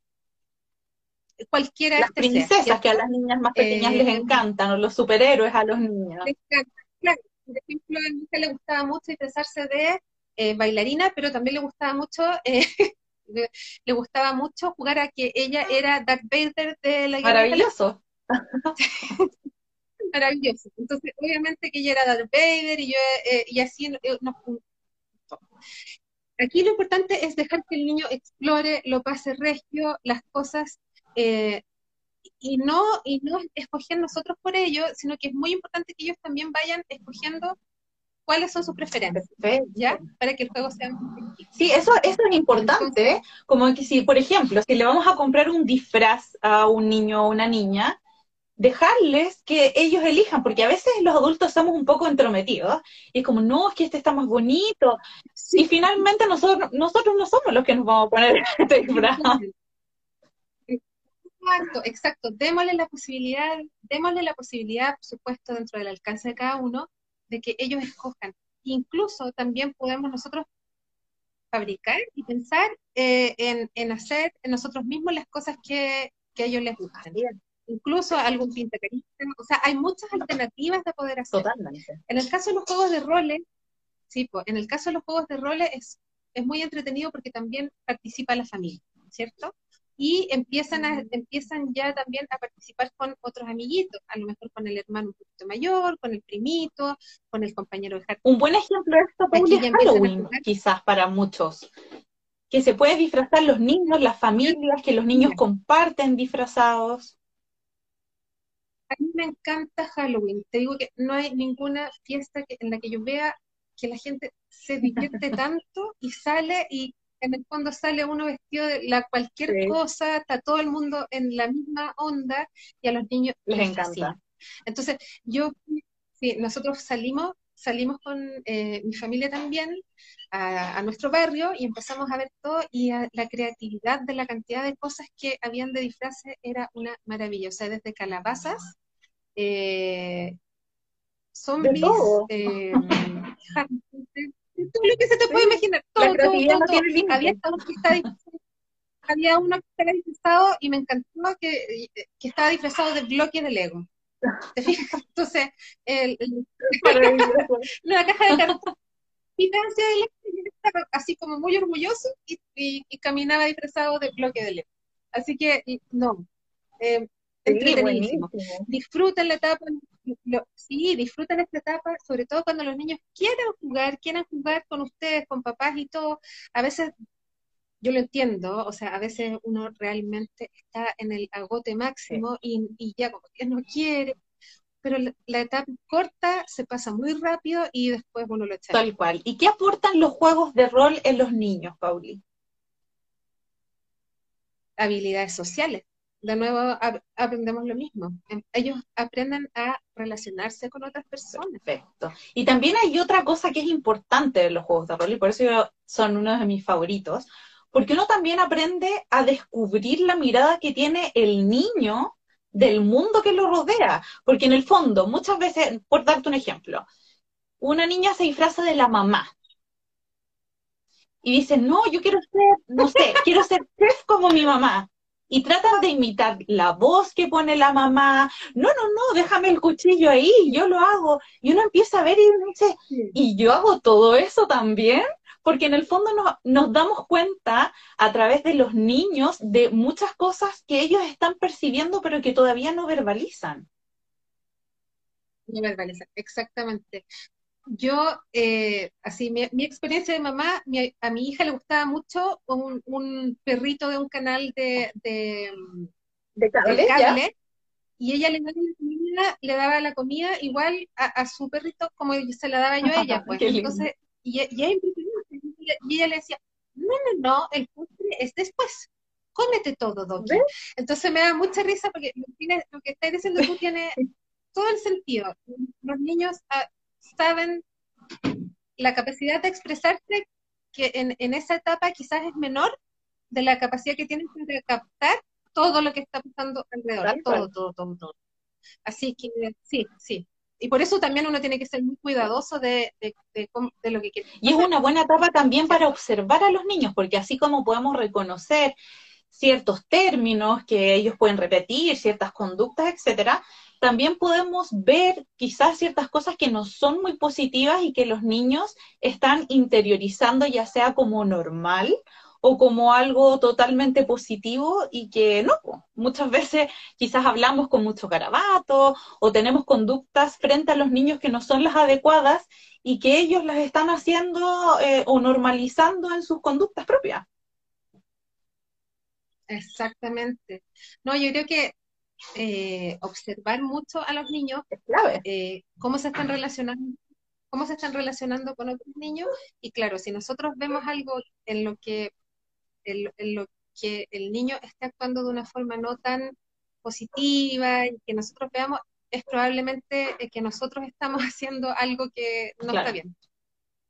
cualquiera las este princesas que a las niñas más pequeñas les Eh, encantan, o los superhéroes a los niños. les encanta. Claro, por ejemplo, a mi hija le gustaba mucho disfrazarse de eh, bailarina, pero también le gustaba mucho, eh, le, le gustaba mucho jugar a que ella era Darth Vader de la Guerra Maravilloso. maravilloso. Entonces, obviamente que ella era Darth Vader y yo, eh, y así eh, nos. Aquí lo importante es dejar que el niño explore, lo pase regio, las cosas, eh, y no, y no escoger nosotros por ello, sino que es muy importante que ellos también vayan escogiendo cuáles son sus preferencias, Perfecto. ¿ya? Para que el juego sea. Sí, eso, eso es importante, ¿eh? como que si, por ejemplo, si le vamos a comprar un disfraz a un niño o una niña, dejarles que ellos elijan, porque a veces los adultos somos un poco entrometidos, y es como, no, es que este está más bonito, y finalmente nosotros, nosotros no somos los que nos vamos a poner este disfraz. Exacto, exacto. Démosle la posibilidad, démosle la posibilidad, por supuesto, dentro del alcance de cada uno, de que ellos escojan. Incluso también podemos nosotros fabricar y pensar eh, en, en hacer en nosotros mismos las cosas que, que a ellos les gustan. Incluso algún pintacarita. O sea, hay muchas alternativas de poder hacer. Totalmente. En el caso de los juegos de roles, sí, pues, en el caso de los juegos de roles es, es muy entretenido porque también participa la familia, ¿cierto? Y empiezan, a, empiezan ya también a participar con otros amiguitos, a lo mejor con el hermano un poquito mayor, con el primito, con el compañero de jardín. Un buen ejemplo de esto, Pauli, es Halloween, quizás para muchos. Que se puede disfrazar los niños, las familias, que los niños comparten disfrazados. A mí me encanta Halloween. Te digo que no hay ninguna fiesta que, en la que yo vea que la gente se divierte tanto y sale y en el fondo sale uno vestido de la cualquier Sí. cosa, está todo el mundo en la misma onda y a los niños Les les encanta. fascina. Entonces, yo, sí, nosotros salimos, salimos con eh, mi familia también a, a nuestro barrio y empezamos a ver todo y a- la creatividad de la cantidad de cosas que habían de disfraces era una maravilla. O sea, desde calabazas, eh, zombies, eh, todo lo que se te puede imaginar, todo, todo, todo. Había hasta uno que estaba disfrazado- había uno que estaba disfrazado y me encantó que, que estaba disfrazado de bloques de Lego. ¿Te fijas? Entonces, el- el- la caja de cartón adelante y él estaba así como muy orgulloso y, y- y caminaba disfrazado de bloque de Lego. Así que, y- no, eh, Sí, entretenidísimo. buenísimo. Disfruten la etapa, lo- sí, disfruten esta etapa, sobre todo cuando los niños quieran jugar, quieran jugar con ustedes, con papás y todo. A veces, yo lo entiendo, o sea, a veces uno realmente está en el agote máximo y, y ya como que no quiere, pero la, la etapa corta se pasa muy rápido y después uno lo echa. Tal cual. ¿Y qué aportan los juegos de rol en los niños, Pauli? Habilidades sociales. De nuevo, ap- aprendemos lo mismo. Ellos aprenden a relacionarse con otras personas. Perfecto. Y también hay otra cosa que es importante de los juegos de rol, y por eso yo- son uno de mis favoritos, porque uno también aprende a descubrir la mirada que tiene el niño del mundo que lo rodea. Porque en el fondo, muchas veces, por darte un ejemplo, una niña se disfraza de la mamá. Y dice, no, yo quiero ser, no sé, quiero ser chef como mi mamá. Y tratan de imitar la voz que pone la mamá. No, no, no, déjame el cuchillo ahí, yo lo hago. Y uno empieza a ver y uno dice, ¿y yo hago todo eso también? Porque en el fondo nos, nos damos cuenta a través de los niños de muchas cosas que ellos están percibiendo pero que todavía no verbalizan. No verbalizar, exactamente. Yo, eh, así, mi, mi experiencia de mamá, mi- a mi hija le gustaba mucho un, un perrito de un canal de, de, cable, y ella le daba la comida, le daba la comida igual a, a su perrito como se la daba yo a ella, pues. Entonces, y, y ella- y ella le decía, no, no, no, el postre es después. Cómete todo, Doki. ¿Ves? Entonces me da mucha risa porque lo que estás diciendo tú tiene todo el sentido. Los niños ah, saben la capacidad de expresarse que en, en esa etapa quizás es menor de la capacidad que tienen de captar todo lo que está pasando alrededor, todo, todo, todo, todo. Así que sí, sí. Y por eso también uno tiene que ser muy cuidadoso de, de, de cómo- de lo que quiere. Y es una buena etapa también para observar a los niños, porque así como podemos reconocer ciertos términos que ellos pueden repetir, ciertas conductas, etcétera, también podemos ver quizás ciertas cosas que no son muy positivas y que los niños están interiorizando ya sea como normal o como algo totalmente positivo y que no, muchas veces quizás hablamos con mucho garabato o tenemos conductas frente a los niños que no son las adecuadas y que ellos las están haciendo eh, o normalizando en sus conductas propias. Exactamente. No, yo creo que eh, observar mucho a los niños, eh, cómo se están relacionando cómo se están relacionando con otros niños y claro, si nosotros vemos algo en lo que en, lo que el niño esté actuando de una forma no tan positiva y que nosotros veamos, es probablemente eh, que nosotros estamos haciendo algo que no está bien.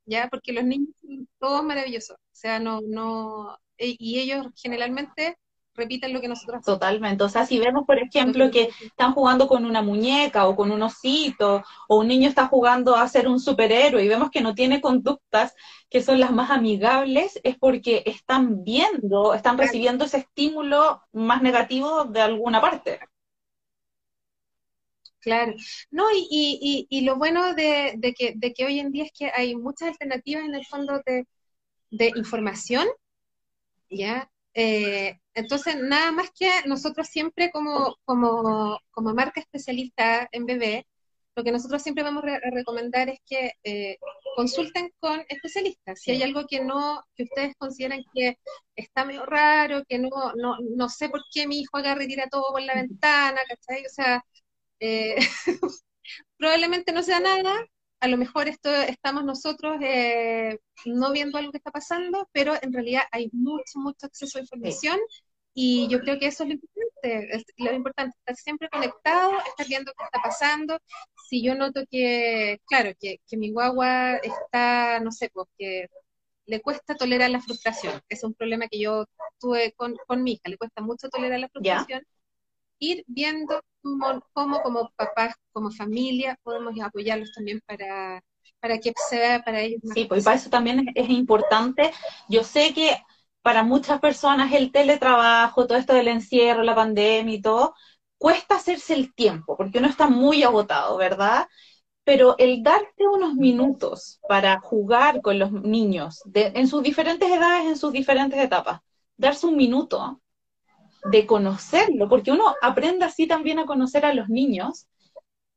¿Ya? Porque los niños son todos maravillosos. O sea, no, no, y ellos generalmente repiten lo que nosotros Totalmente. O sea, si vemos, por ejemplo, que están jugando con una muñeca o con un osito, o un niño está jugando a ser un superhéroe y vemos que no tiene conductas que son las más amigables, es porque están viendo, están recibiendo ese estímulo más negativo de alguna parte. Claro. No, y, y, y, lo bueno de, de, que, de que hoy en día es que hay muchas alternativas en el fondo de, de información, ¿ya? Eh, entonces, nada más que nosotros siempre como, como, como marca especialista en bebé, lo que nosotros siempre vamos a recomendar es que eh, consulten con especialistas. Si hay algo que no, que ustedes consideran que está medio raro, que no, no, no sé por qué mi hijo agarra y tira todo por la ventana, ¿cachai? O sea, eh, probablemente no sea nada, a lo mejor esto estamos nosotros eh, no viendo algo que está pasando, pero en realidad hay mucho, mucho acceso a información y yo creo que eso es lo importante, es lo importante, estar siempre conectado, estar viendo qué está pasando. Si yo noto que, claro, que, que mi guagua está, no sé, porque pues, le cuesta tolerar la frustración, es un problema que yo tuve con, con mi hija, le cuesta mucho tolerar la frustración ir viendo cómo, como papás, como familia, podemos apoyarlos también para, para que se vea para ellos. sí, pues para eso también es, importante. Yo sé que para muchas personas el teletrabajo, todo esto del encierro, la pandemia y todo, cuesta hacerse el tiempo, porque uno está muy agotado, ¿verdad? Pero el darte unos minutos para jugar con los niños en sus diferentes edades, en sus diferentes etapas, darse un minuto de conocerlo, porque uno aprende así también a conocer a los niños,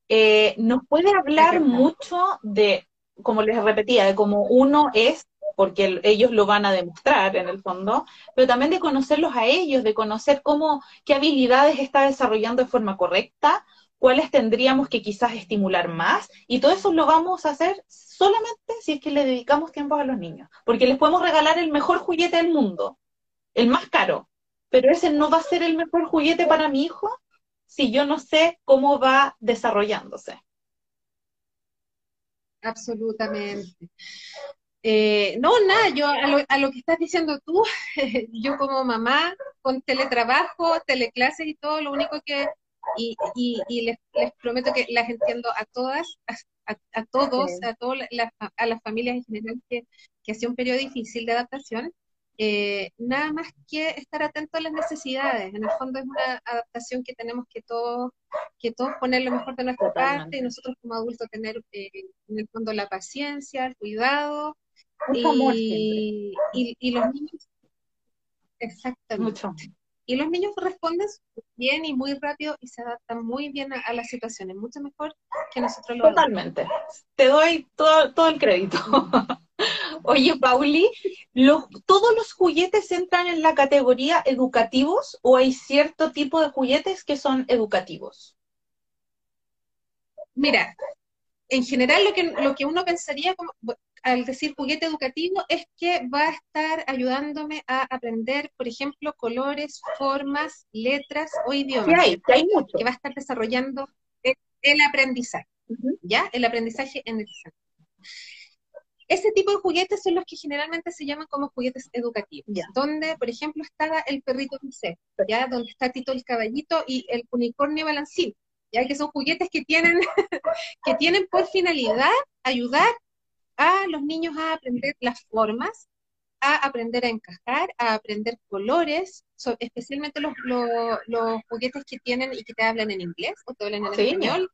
eh, nos puede hablar mucho de, como les repetía, de cómo uno es, porque ellos lo van a demostrar en el fondo, pero también de conocerlos a ellos, de conocer cómo, qué habilidades está desarrollando de forma correcta, cuáles tendríamos que quizás estimular más, y todo eso lo vamos a hacer solamente si es que le dedicamos tiempo a los niños, porque les podemos regalar el mejor juguete del mundo, el más caro, pero ese no va a ser el mejor juguete para mi hijo si yo no sé cómo va desarrollándose. Absolutamente. Eh, no, nada, yo a lo, que estás diciendo tú, yo como mamá, con teletrabajo, teleclases y todo, lo único que, y, les, prometo que las entiendo a todas, a, todos, a, todas a las familias en general que, que hacía un periodo difícil de adaptación, eh, nada más que estar atento a las necesidades. En el fondo es una adaptación que tenemos que todos, que todos poner lo mejor de nuestra parte y nosotros como adultos tener eh, en el fondo la paciencia, el cuidado y, y, los niños, exactamente. Y los niños responden bien y muy rápido y se adaptan muy bien a, las situaciones, mucho mejor que nosotros lo Totalmente. Te doy todo, todo el crédito. Oye, Pauli, ¿todos los juguetes entran en la categoría educativos o hay cierto tipo de juguetes que son educativos? Mira, en general lo que, lo que uno pensaría como, al decir juguete educativo es que va a estar ayudándome a aprender, por ejemplo, colores, formas, letras o idiomas. Que hay, que hay mucho. Que va a estar desarrollando el, aprendizaje, ¿ya? El aprendizaje en el ese tipo de juguetes son los que generalmente se llaman como juguetes educativos, donde, por ejemplo, está el perrito ya donde está Tito el caballito y el unicornio balancín, ya que son juguetes que tienen, que tienen por finalidad ayudar a los niños a aprender las formas, a aprender a encajar, a aprender colores, especialmente los, los, juguetes que tienen y que te hablan en inglés o te hablan en español,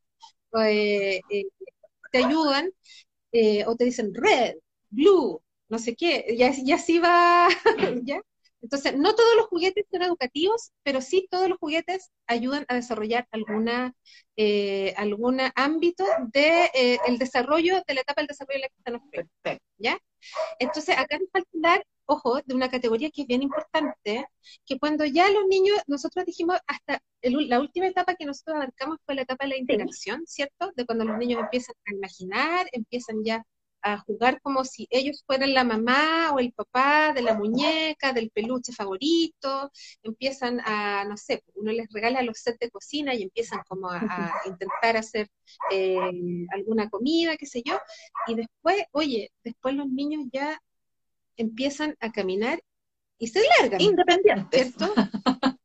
eh, eh, te ayudan eh, o te dicen red, blue, no sé qué, ya, ya así va, ¿ya? Entonces, no todos los juguetes son educativos, pero sí todos los juguetes ayudan a desarrollar alguna, eh, algún ámbito del de, el desarrollo, de la etapa del desarrollo de la que están ¿ya? Entonces, acá nos falta hablar, ojo, de una categoría que es bien importante, que cuando ya los niños, nosotros dijimos, hasta la última etapa que nosotros abarcamos fue la etapa de la interacción, ¿cierto? De cuando los niños empiezan a imaginar, empiezan ya a jugar como si ellos fueran la mamá o el papá de la muñeca, del peluche favorito, empiezan a, no sé, uno les regala los sets de cocina y empiezan como a, intentar hacer eh, alguna comida, qué sé yo, y después, oye, después los niños ya empiezan a caminar y se largan. Independientes. ¿Cierto?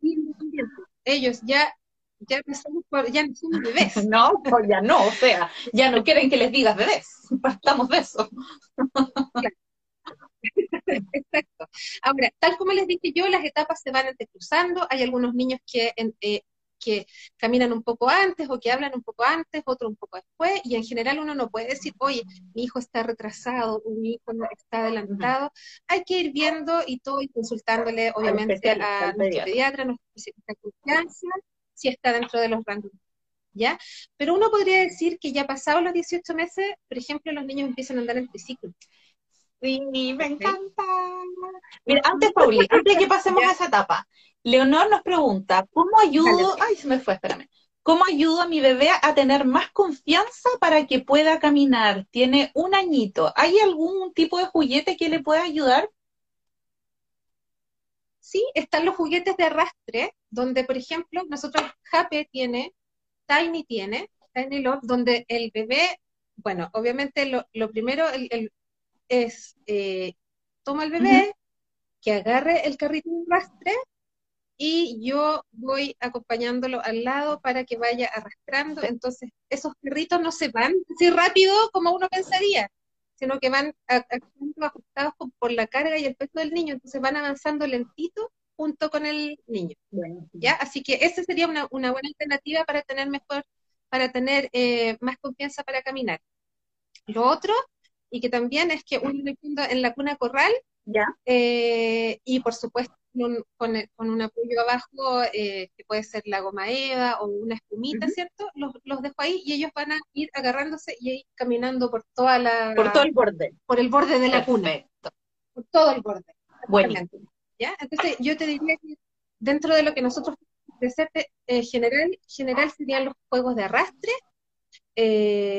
Independientes. Ellos ya ya no somos, ya no somos bebés. No, pues ya no, o sea, ya no quieren que les digas bebés, partamos de eso. Exacto. Ahora, tal como les dije yo, las etapas se van entrecruzando, hay algunos niños que, eh, que caminan un poco antes o que hablan un poco antes, otros un poco después, y en general uno no puede decir, oye, mi hijo está retrasado, o mi hijo está adelantado, hay que ir viendo y todo y consultándole, obviamente, a nuestro pediatra, a nuestro especialista de confianza, si está dentro de los rangos. ¿Ya? Pero uno podría decir que ya pasados los 18 meses, por ejemplo, los niños empiezan a andar en triciclo. Sí, me encanta. Mira, antes, Pauli, antes de que pasemos a esa etapa, Leonor nos pregunta, ¿cómo ayudo? Ay, se me fue, espérame. ¿Cómo ayudo a mi bebé a tener más confianza para que pueda caminar? Tiene un añito. ¿Hay algún tipo de juguete que le pueda ayudar? Sí, están los juguetes de arrastre, donde, por ejemplo, nosotros, Happy tiene, Tiny tiene, Tiny Love, donde el bebé, bueno, obviamente lo, primero es, eh, toma el bebé, que agarre el carrito de arrastre, y yo voy acompañándolo al lado para que vaya arrastrando. Entonces, esos carritos no se van así rápido como uno pensaría sino que van ajustados por la carga y el peso del niño, entonces van avanzando lentito junto con el niño. ¿ya? Así que esa sería una, buena alternativa para tener mejor, para tener eh, más confianza para caminar. Lo otro, y que también es que uno en la cuna corral, ¿Ya? Eh, y por supuesto con, un apoyo abajo, eh, que puede ser la goma eva o una espumita, ¿cierto? Los, los, dejo ahí y ellos van a ir agarrándose y ir caminando por toda la... Por todo el borde. Por el borde de la cuna. Por todo el borde. Bueno. ¿Ya? Entonces yo te diría que dentro de lo que nosotros eh, general, general serían los juegos de arrastre, eh,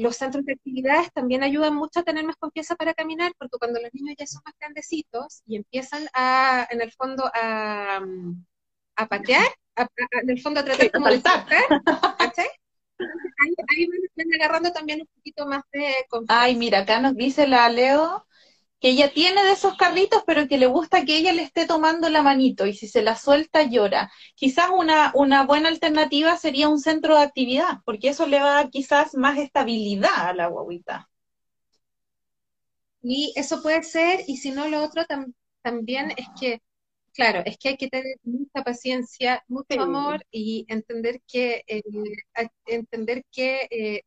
los centros de actividades también ayudan mucho a tener más confianza para caminar, porque cuando los niños ya son más grandecitos y empiezan a, en el fondo, a, a patear, en el fondo a tratar como de saltar, Ahí, ahí van agarrando también un poquito más de confianza. Ay, mira, acá nos dice la Leo que ella tiene de esos carritos, pero que le gusta que ella le esté tomando la manito y si se la suelta llora. Quizás una, una buena alternativa sería un centro de actividad, porque eso le va a dar quizás más estabilidad a la guaguita. Y eso puede ser, y si no, lo otro también es que, claro, es que hay que tener mucha paciencia, mucho amor y entender que, eh, entender que eh,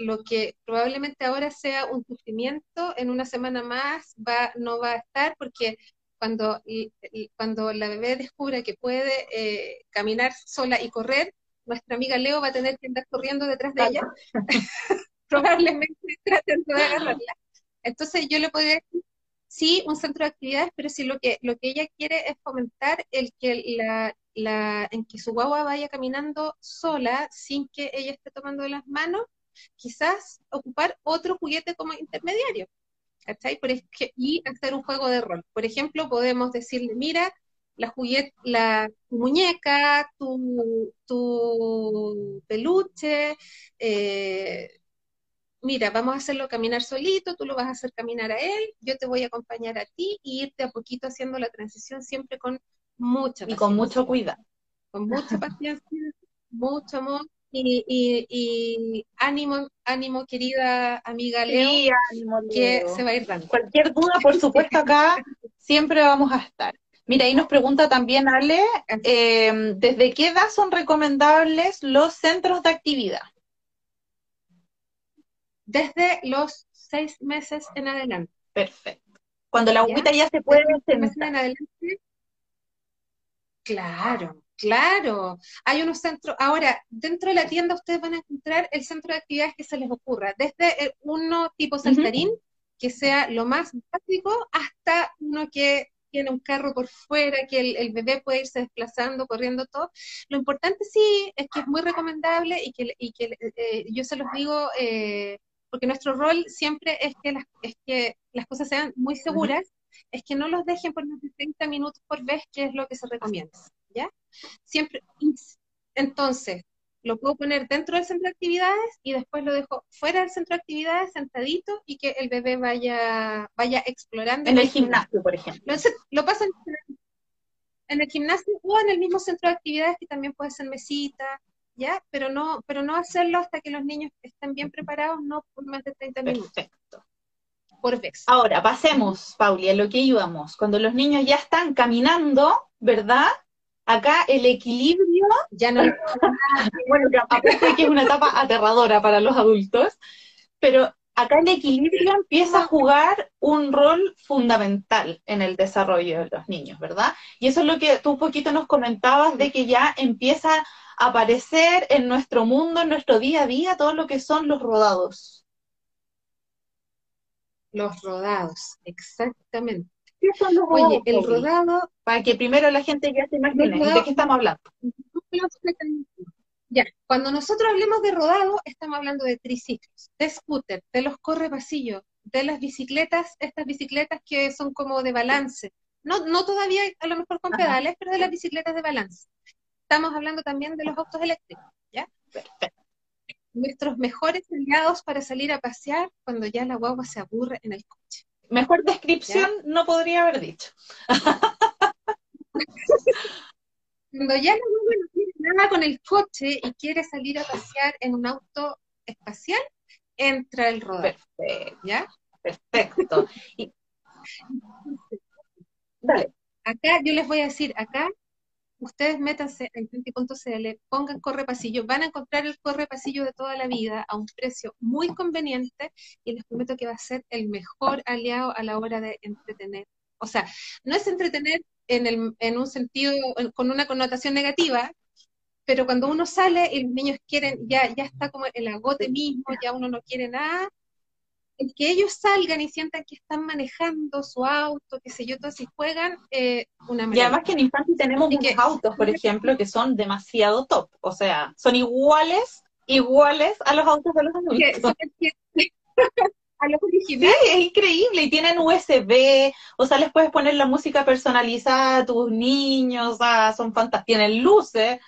lo que probablemente ahora sea un sufrimiento, en una semana más va, no va a estar porque cuando, cuando la bebé descubra que puede eh, caminar sola y correr, nuestra amiga Leo va a tener que andar corriendo detrás de ella, probablemente tratando de agarrarla. Entonces yo le podría decir, sí, un centro de actividades, pero si lo que, lo que ella quiere es fomentar el que la, la, en que su guagua vaya caminando sola sin que ella esté tomando de las manos, quizás ocupar otro juguete como intermediario, ¿cachai? y hacer un juego de rol. Por ejemplo, podemos decirle, mira, la, juguete, la muñeca, tu, tu peluche, eh, mira, vamos a hacerlo caminar solito, tú lo vas a hacer caminar a él, yo te voy a acompañar a ti y irte a poquito haciendo la transición siempre con mucha paciencia. Y con mucho cuidado. Con mucha paciencia, mucho amor y, y, ánimo, ánimo, querida amiga Leo, que se va a ir dando. Cualquier duda, por supuesto, acá siempre vamos a estar. Mira, ahí nos pregunta también Ale, eh, ¿desde qué edad son recomendables los centros de actividad? Desde los seis meses en adelante. Perfecto. Cuando la agüita ya, se puede meses en adelante. Claro, claro. Hay unos centros. Ahora, dentro de la tienda ustedes van a encontrar el centro de actividades que se les ocurra. Desde uno tipo saltarín, que sea lo más básico, hasta uno que tiene un carro por fuera, que el, bebé puede irse desplazando, corriendo todo. Lo importante sí es que es muy recomendable y que, y que eh, yo se los digo, eh, porque nuestro rol siempre es que las, es que las cosas sean muy seguras, es que no los dejen por más de 30 minutos por vez, que es lo que se recomienda, ¿ya? Siempre, entonces, lo puedo poner dentro del centro de actividades y después lo dejo fuera del centro de actividades sentadito y que el bebé vaya, vaya explorando. En el gimnasio, por ejemplo. Lo, lo pasa en, el gimnasio o en el mismo centro de actividades que también puede ser mesita, ¿ya? Pero no, pero no hacerlo hasta que los niños estén bien preparados, no por más de 30 minutos. Perfecto. Por vez. Ahora, pasemos, Pauli, a lo que íbamos. Cuando los niños ya están caminando, ¿verdad? Acá el equilibrio ya no bueno, aparte que es una etapa aterradora para los adultos, pero acá el equilibrio empieza a jugar un rol fundamental en el desarrollo de los niños, ¿verdad? Y eso es lo que tú un poquito nos comentabas de que ya empieza a aparecer en nuestro mundo, en nuestro día a día, todo lo que son los rodados. Los rodados, exactamente. Oye, el rodado. Para que primero la gente ya se imagine de qué estamos hablando. Ya, cuando nosotros hablemos de rodado, estamos hablando de triciclos, de scooter, de los correpasillos, de las bicicletas, estas bicicletas que son como de balance. No, no todavía a lo mejor con pedales, pero de las bicicletas de balance. Estamos hablando también de los autos eléctricos, ¿ya? Perfecto. Nuestros mejores aliados para salir a pasear cuando ya la guagua se aburre en el coche. Mejor descripción no podría haber dicho. Cuando ya no, tiene nada con el coche y quiere salir a pasear en un auto espacial, entra el rodar. Perfecto. ¿Ya? Perfecto. Dale. Acá yo les voy a decir, acá ustedes métanse en Twenty.cl, pongan corre pasillo, van a encontrar el corre pasillo de toda la vida a un precio muy conveniente y les prometo que va a ser el mejor aliado a la hora de entretener. O sea, no es entretener en, el, en un sentido, con una connotación negativa, pero cuando uno sale y los niños quieren, ya, ya está como el agote mismo, ya uno no quiere nada, el que ellos salgan y sientan que están manejando su auto, qué sé yo, todo si juegan, eh, una manera. Y además que en Infantil tenemos muchos autos, por ejemplo, que son demasiado top, o sea, son iguales, iguales a los autos de los adultos. a los originales. Sí, es increíble, y tienen USB, o sea, les puedes poner la música personalizada a tus niños, o sea, son fantásticos, tienen luces.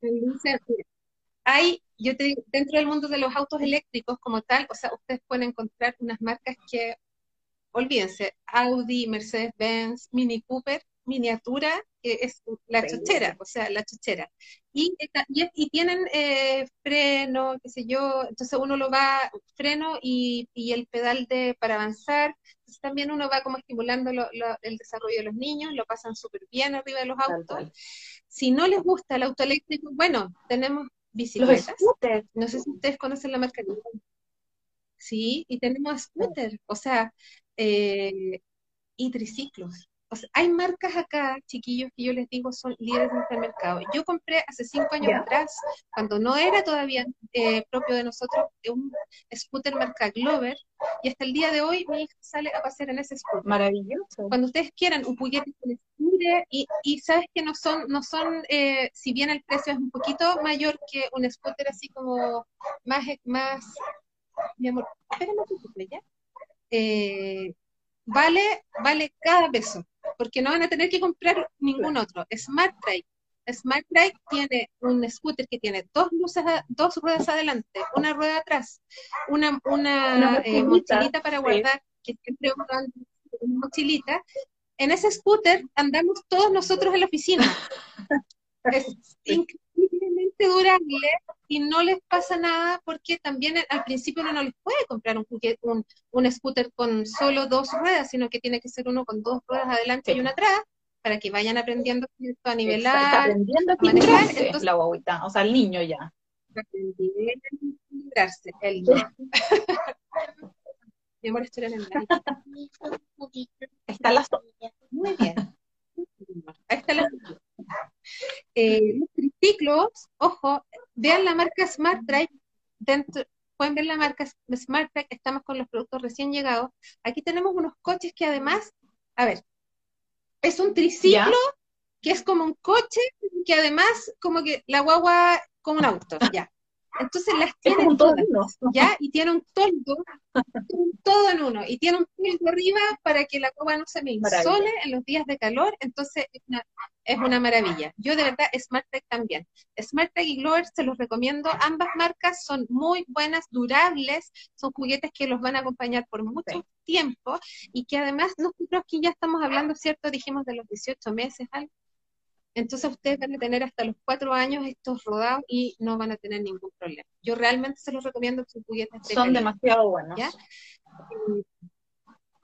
luces, hay yo te dentro del mundo de los autos eléctricos como tal, o sea, ustedes pueden encontrar unas marcas que, olvídense, Audi, Mercedes-Benz, Mini Cooper, miniatura, que es la chochera, o sea, la chochera. Y, y, tienen eh, freno, qué sé yo, entonces uno lo va, freno y, y el pedal de para avanzar, entonces también uno va como estimulando el desarrollo de los niños, lo pasan súper bien arriba de los autos. Si no les gusta el auto eléctrico, bueno, tenemos bicicletas. No sé si ustedes conocen la marca. Sí, y tenemos scooter, o sea, eh, y triciclos hay marcas acá, chiquillos, que yo les digo son líderes de este mercado. Yo compré hace cinco años atrás, cuando no era todavía eh, propio de nosotros, un scooter marca Glover, y hasta el día de hoy mi hija sale a pasear en ese scooter. Maravilloso. Cuando ustedes quieran, un juguete que y, y sabes que no son, no son eh, si bien el precio es un poquito mayor que un scooter así como más, más, mi amor, espérame un ¿ya? Eh, vale, vale cada peso porque no van a tener que comprar ningún otro. Smart Trike. Smart Trike tiene un scooter que tiene dos luces, dos ruedas adelante, una rueda atrás, una, una, eh, mochilita para guardar, que siempre una mochilita. En ese scooter andamos todos nosotros en la oficina. es increíblemente sumamente durables y no les pasa nada porque también al principio uno no les puede comprar un, un, un scooter con solo dos ruedas, sino que tiene que ser uno con dos ruedas adelante y una atrás para que vayan aprendiendo a nivelar, aprendiendo a, manejar. Entonces, la guaguita, o sea, el niño ya. Aprendiendo el niño. Mi amor, estoy en el Está la Muy bien. Ahí está la eh, los triciclos, ojo, vean la marca Smart Drive, dentro, pueden ver la marca Smart Drive, estamos con los productos recién llegados. Aquí tenemos unos coches que además, a ver, es un triciclo que es como un coche que además como que la guagua como un auto, ya. Entonces las tiene todas, ¿ya? Y tiene un toldo, todo en uno, y tiene un toldo arriba para que la coba no se me insole en los días de calor, entonces es una, es una maravilla. Yo de verdad, SmartTech también. SmartTech y Glover se los recomiendo, ambas marcas son muy buenas, durables, son juguetes que los van a acompañar por mucho tiempo, y que además nosotros aquí ya estamos hablando, ¿cierto? Dijimos de los 18 meses, algo entonces ustedes van a tener hasta los cuatro años estos rodados y no van a tener ningún problema. Yo realmente se los recomiendo que sus juguetes son demasiado buenos.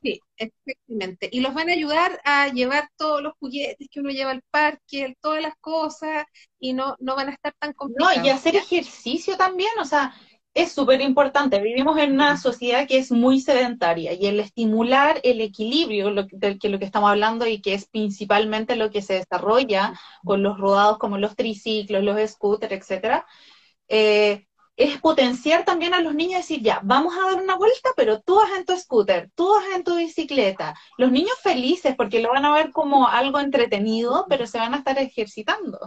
Sí, exactamente. Y los van a ayudar a llevar todos los juguetes que uno lleva al parque, todas las cosas, y no, no van a estar tan complicados. No, y hacer ejercicio también, o sea, es súper importante. Vivimos en una sociedad que es muy sedentaria y el estimular el equilibrio, lo, del que lo que estamos hablando y que es principalmente lo que se desarrolla con los rodados como los triciclos, los scooters, etcétera, eh, es potenciar también a los niños y decir, ya, vamos a dar una vuelta, pero tú vas en tu scooter, tú vas en tu bicicleta. Los niños felices porque lo van a ver como algo entretenido, pero se van a estar ejercitando.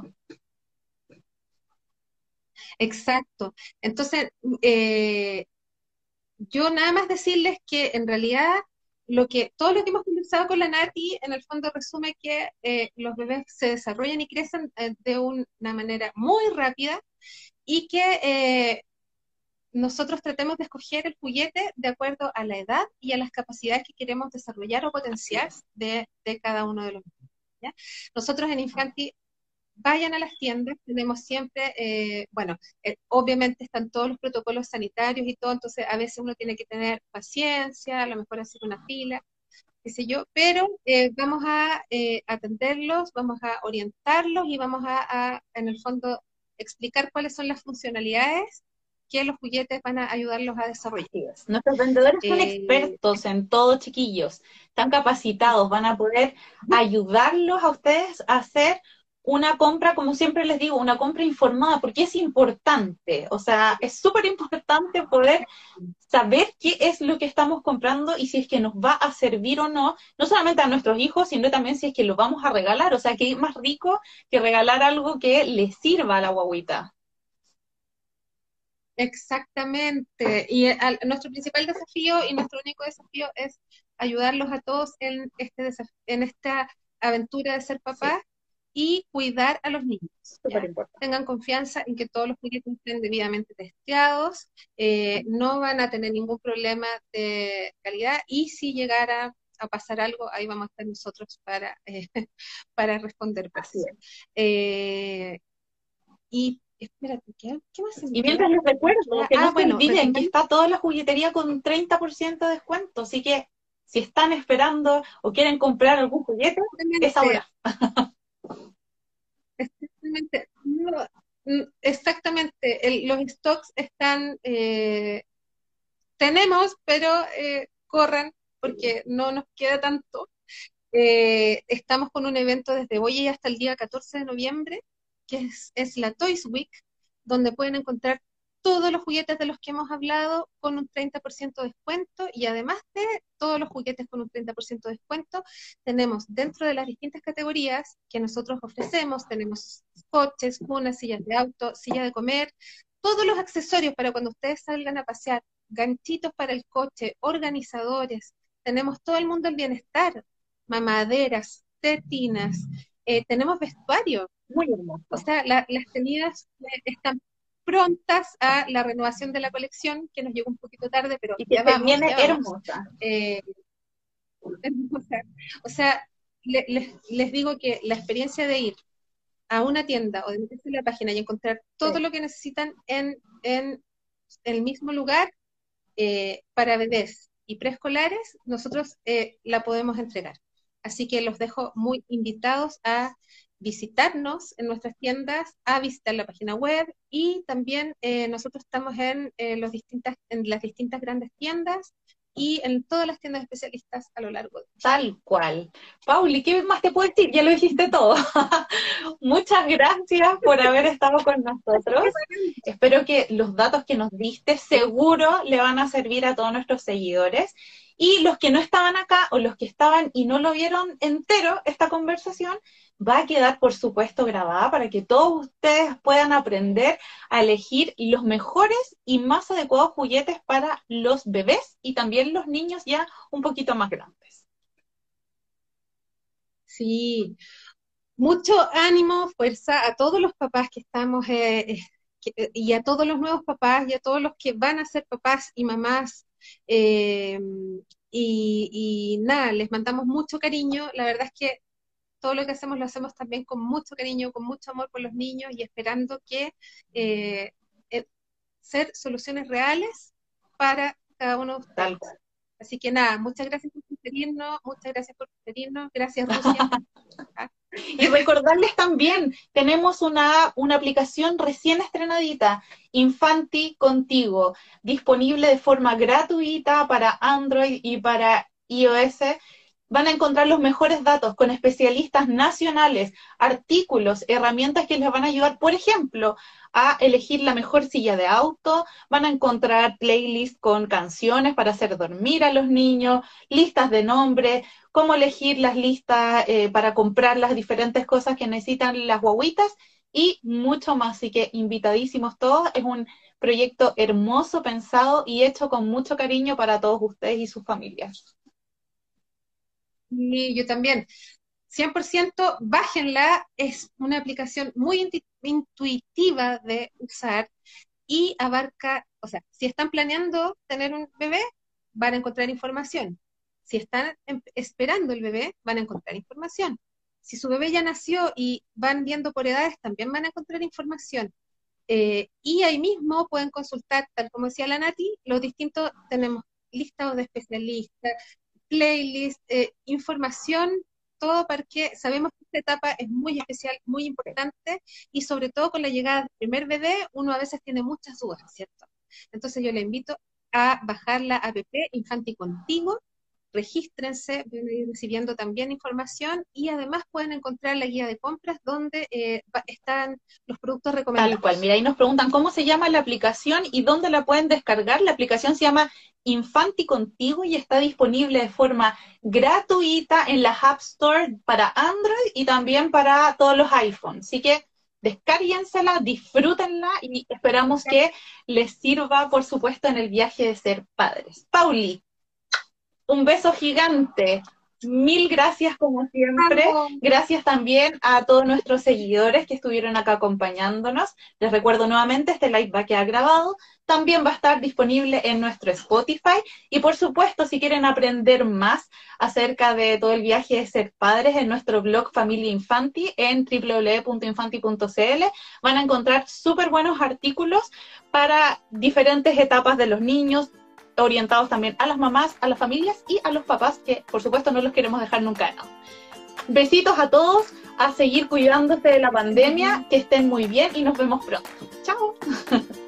Exacto. Entonces, eh, yo nada más decirles que en realidad lo que, todo lo que hemos conversado con la Nati, en el fondo resume que eh, los bebés se desarrollan y crecen eh, de una manera muy rápida y que nosotros tratemos de escoger el juguete de acuerdo a la edad y a las capacidades que queremos desarrollar o potenciar de, cada uno de los niños. Nosotros en Infanti vayan a las tiendas, tenemos siempre, eh, bueno, eh, obviamente están todos los protocolos sanitarios y todo, entonces a veces uno tiene que tener paciencia, a lo mejor hacer una fila, qué sé yo, pero eh, vamos a atenderlos, vamos a orientarlos y vamos a, en el fondo, explicar cuáles son las funcionalidades que los juguetes van a ayudarlos a desarrollar. Nuestros vendedores son expertos en todo, chiquillos, están capacitados, van a poder ayudarlos a ustedes a hacer una compra, como siempre les digo, una compra informada, porque es importante, o sea, es súper importante poder saber qué es lo que estamos comprando y si es que nos va a servir o no, no solamente a nuestros hijos, sino también si es que lo vamos a regalar, o sea, que es más rico que regalar algo que le sirva a la guaguita. Exactamente, y nuestro principal desafío y nuestro único desafío es ayudarlos a todos en, este en esta aventura de ser papás y cuidar a los niños. Tengan confianza en que todos los juguetes estén debidamente testeados, eh, no van a tener ningún problema de calidad y si llegara a pasar algo, ahí vamos a estar nosotros para, eh, para responder. Eh, y espérate, ¿qué, más? Y mientras les recuerdo, que no ah, se olviden que está toda la juguetería con un 30% de descuento, así que si están esperando o quieren comprar algún juguete, es ahora. Exactamente. Mm, los stocks están, eh, tenemos, pero eh, corran porque no nos queda tanto. Eh, estamos con un evento desde hoy hasta el día 14 de noviembre, que es la Toys Week, donde pueden encontrar todos los juguetes de los que hemos hablado con un 30% de descuento y además de todos los juguetes con un 30% de descuento, tenemos dentro de las distintas categorías que nosotros ofrecemos, tenemos coches, cunas, sillas de auto, silla de comer, todos los accesorios para cuando ustedes salgan a pasear, ganchitos para el coche, organizadores, tenemos todo el mundo del bienestar, mamaderas, tetinas, eh, tenemos vestuario. Muy hermoso. O sea, las tenidas eh, están prontas a la renovación de la colección, que nos llegó un poquito tarde, pero ya vamos, viene hermosa. Eh, O sea, les digo que la experiencia de ir a una tienda o de meterse en la página y encontrar todo lo que necesitan en, en, el mismo lugar eh, para bebés y preescolares, nosotros eh, la podemos entregar. Así que los dejo muy invitados a visitarnos en nuestras tiendas, a visitar la página web y también eh, nosotros estamos en, los distintas, en las distintas grandes tiendas y en todas las tiendas especialistas a lo largo de Tal cual. Pauli, ¿qué más te puedo decir? Ya lo dijiste todo. Muchas gracias por haber estado con nosotros. Espero que los datos que nos diste seguro le van a servir a todos nuestros seguidores. Y los que no estaban acá o los que estaban y no lo vieron entero esta conversación, va a quedar, por supuesto, grabada para que todos ustedes puedan aprender a elegir los mejores y más adecuados juguetes para los bebés y también los niños ya un poquito más grandes. Sí, mucho ánimo, fuerza a todos los papás que estamos eh, eh, y a todos los nuevos papás y a todos los que van a ser papás y mamás. Y, nada, les mandamos mucho cariño. La verdad es que todo lo que hacemos lo hacemos también con mucho cariño, con mucho amor por los niños y esperando que eh, eh, ser soluciones reales para cada uno de ustedes. Así que nada, muchas gracias por preferirnos, muchas gracias por preferirnos, gracias Rusia. y recordarles también, tenemos una, una aplicación recién estrenadita, Infanti Contigo, disponible de forma gratuita para Android y para iOS van a encontrar los mejores datos con especialistas nacionales, artículos, herramientas que les van a ayudar, por ejemplo, a elegir la mejor silla de auto, van a encontrar playlists con canciones para hacer dormir a los niños, listas de nombres, cómo elegir las listas eh, para comprar las diferentes cosas que necesitan las guaguitas y mucho más. Así que invitadísimos todos. Es un proyecto hermoso, pensado y hecho con mucho cariño para todos ustedes y sus familias. Y yo también. 100% bájenla, es una aplicación muy intuitiva de usar y abarca, o sea, si están planeando tener un bebé, van a encontrar información. Si están em, esperando el bebé, van a encontrar información. Si su bebé ya nació y van viendo por edades, también van a encontrar información. Eh, y ahí mismo pueden consultar, tal como decía la Nati, los distintos, tenemos listados de especialistas, playlist, eh, información, todo porque sabemos que esta etapa es muy especial, muy importante y sobre todo con la llegada del primer bebé uno a veces tiene muchas dudas, ¿cierto? Entonces yo le invito a bajar la app Infanti Contigo, regístrense, van a ir recibiendo también información y además pueden encontrar la guía de compras donde eh, están los productos recomendados. Tal cual, mira, ahí nos preguntan cómo se llama la aplicación y dónde la pueden descargar. La aplicación se llama Infanti Contigo y está disponible de forma gratuita en la App Store para Android y también para todos los iPhones. Así que descárguensela, disfrútenla y esperamos que les sirva, por supuesto, en el viaje de ser padres. Pauli, un beso gigante. Mil gracias como siempre. Gracias también a todos nuestros seguidores que estuvieron acá acompañándonos. Les recuerdo nuevamente, este live va a quedar grabado. También va a estar disponible en nuestro Spotify. Y por supuesto, si quieren aprender más acerca de todo el viaje de ser padres en nuestro blog Familia Infanti en www.infanti.cl, van a encontrar súper buenos artículos para diferentes etapas de los niños, orientados también a las mamás, a las familias y a los papás, que por supuesto no los queremos dejar nunca de Besitos a todos, a seguir cuidándose de la pandemia, que estén muy bien y nos vemos pronto. Chao.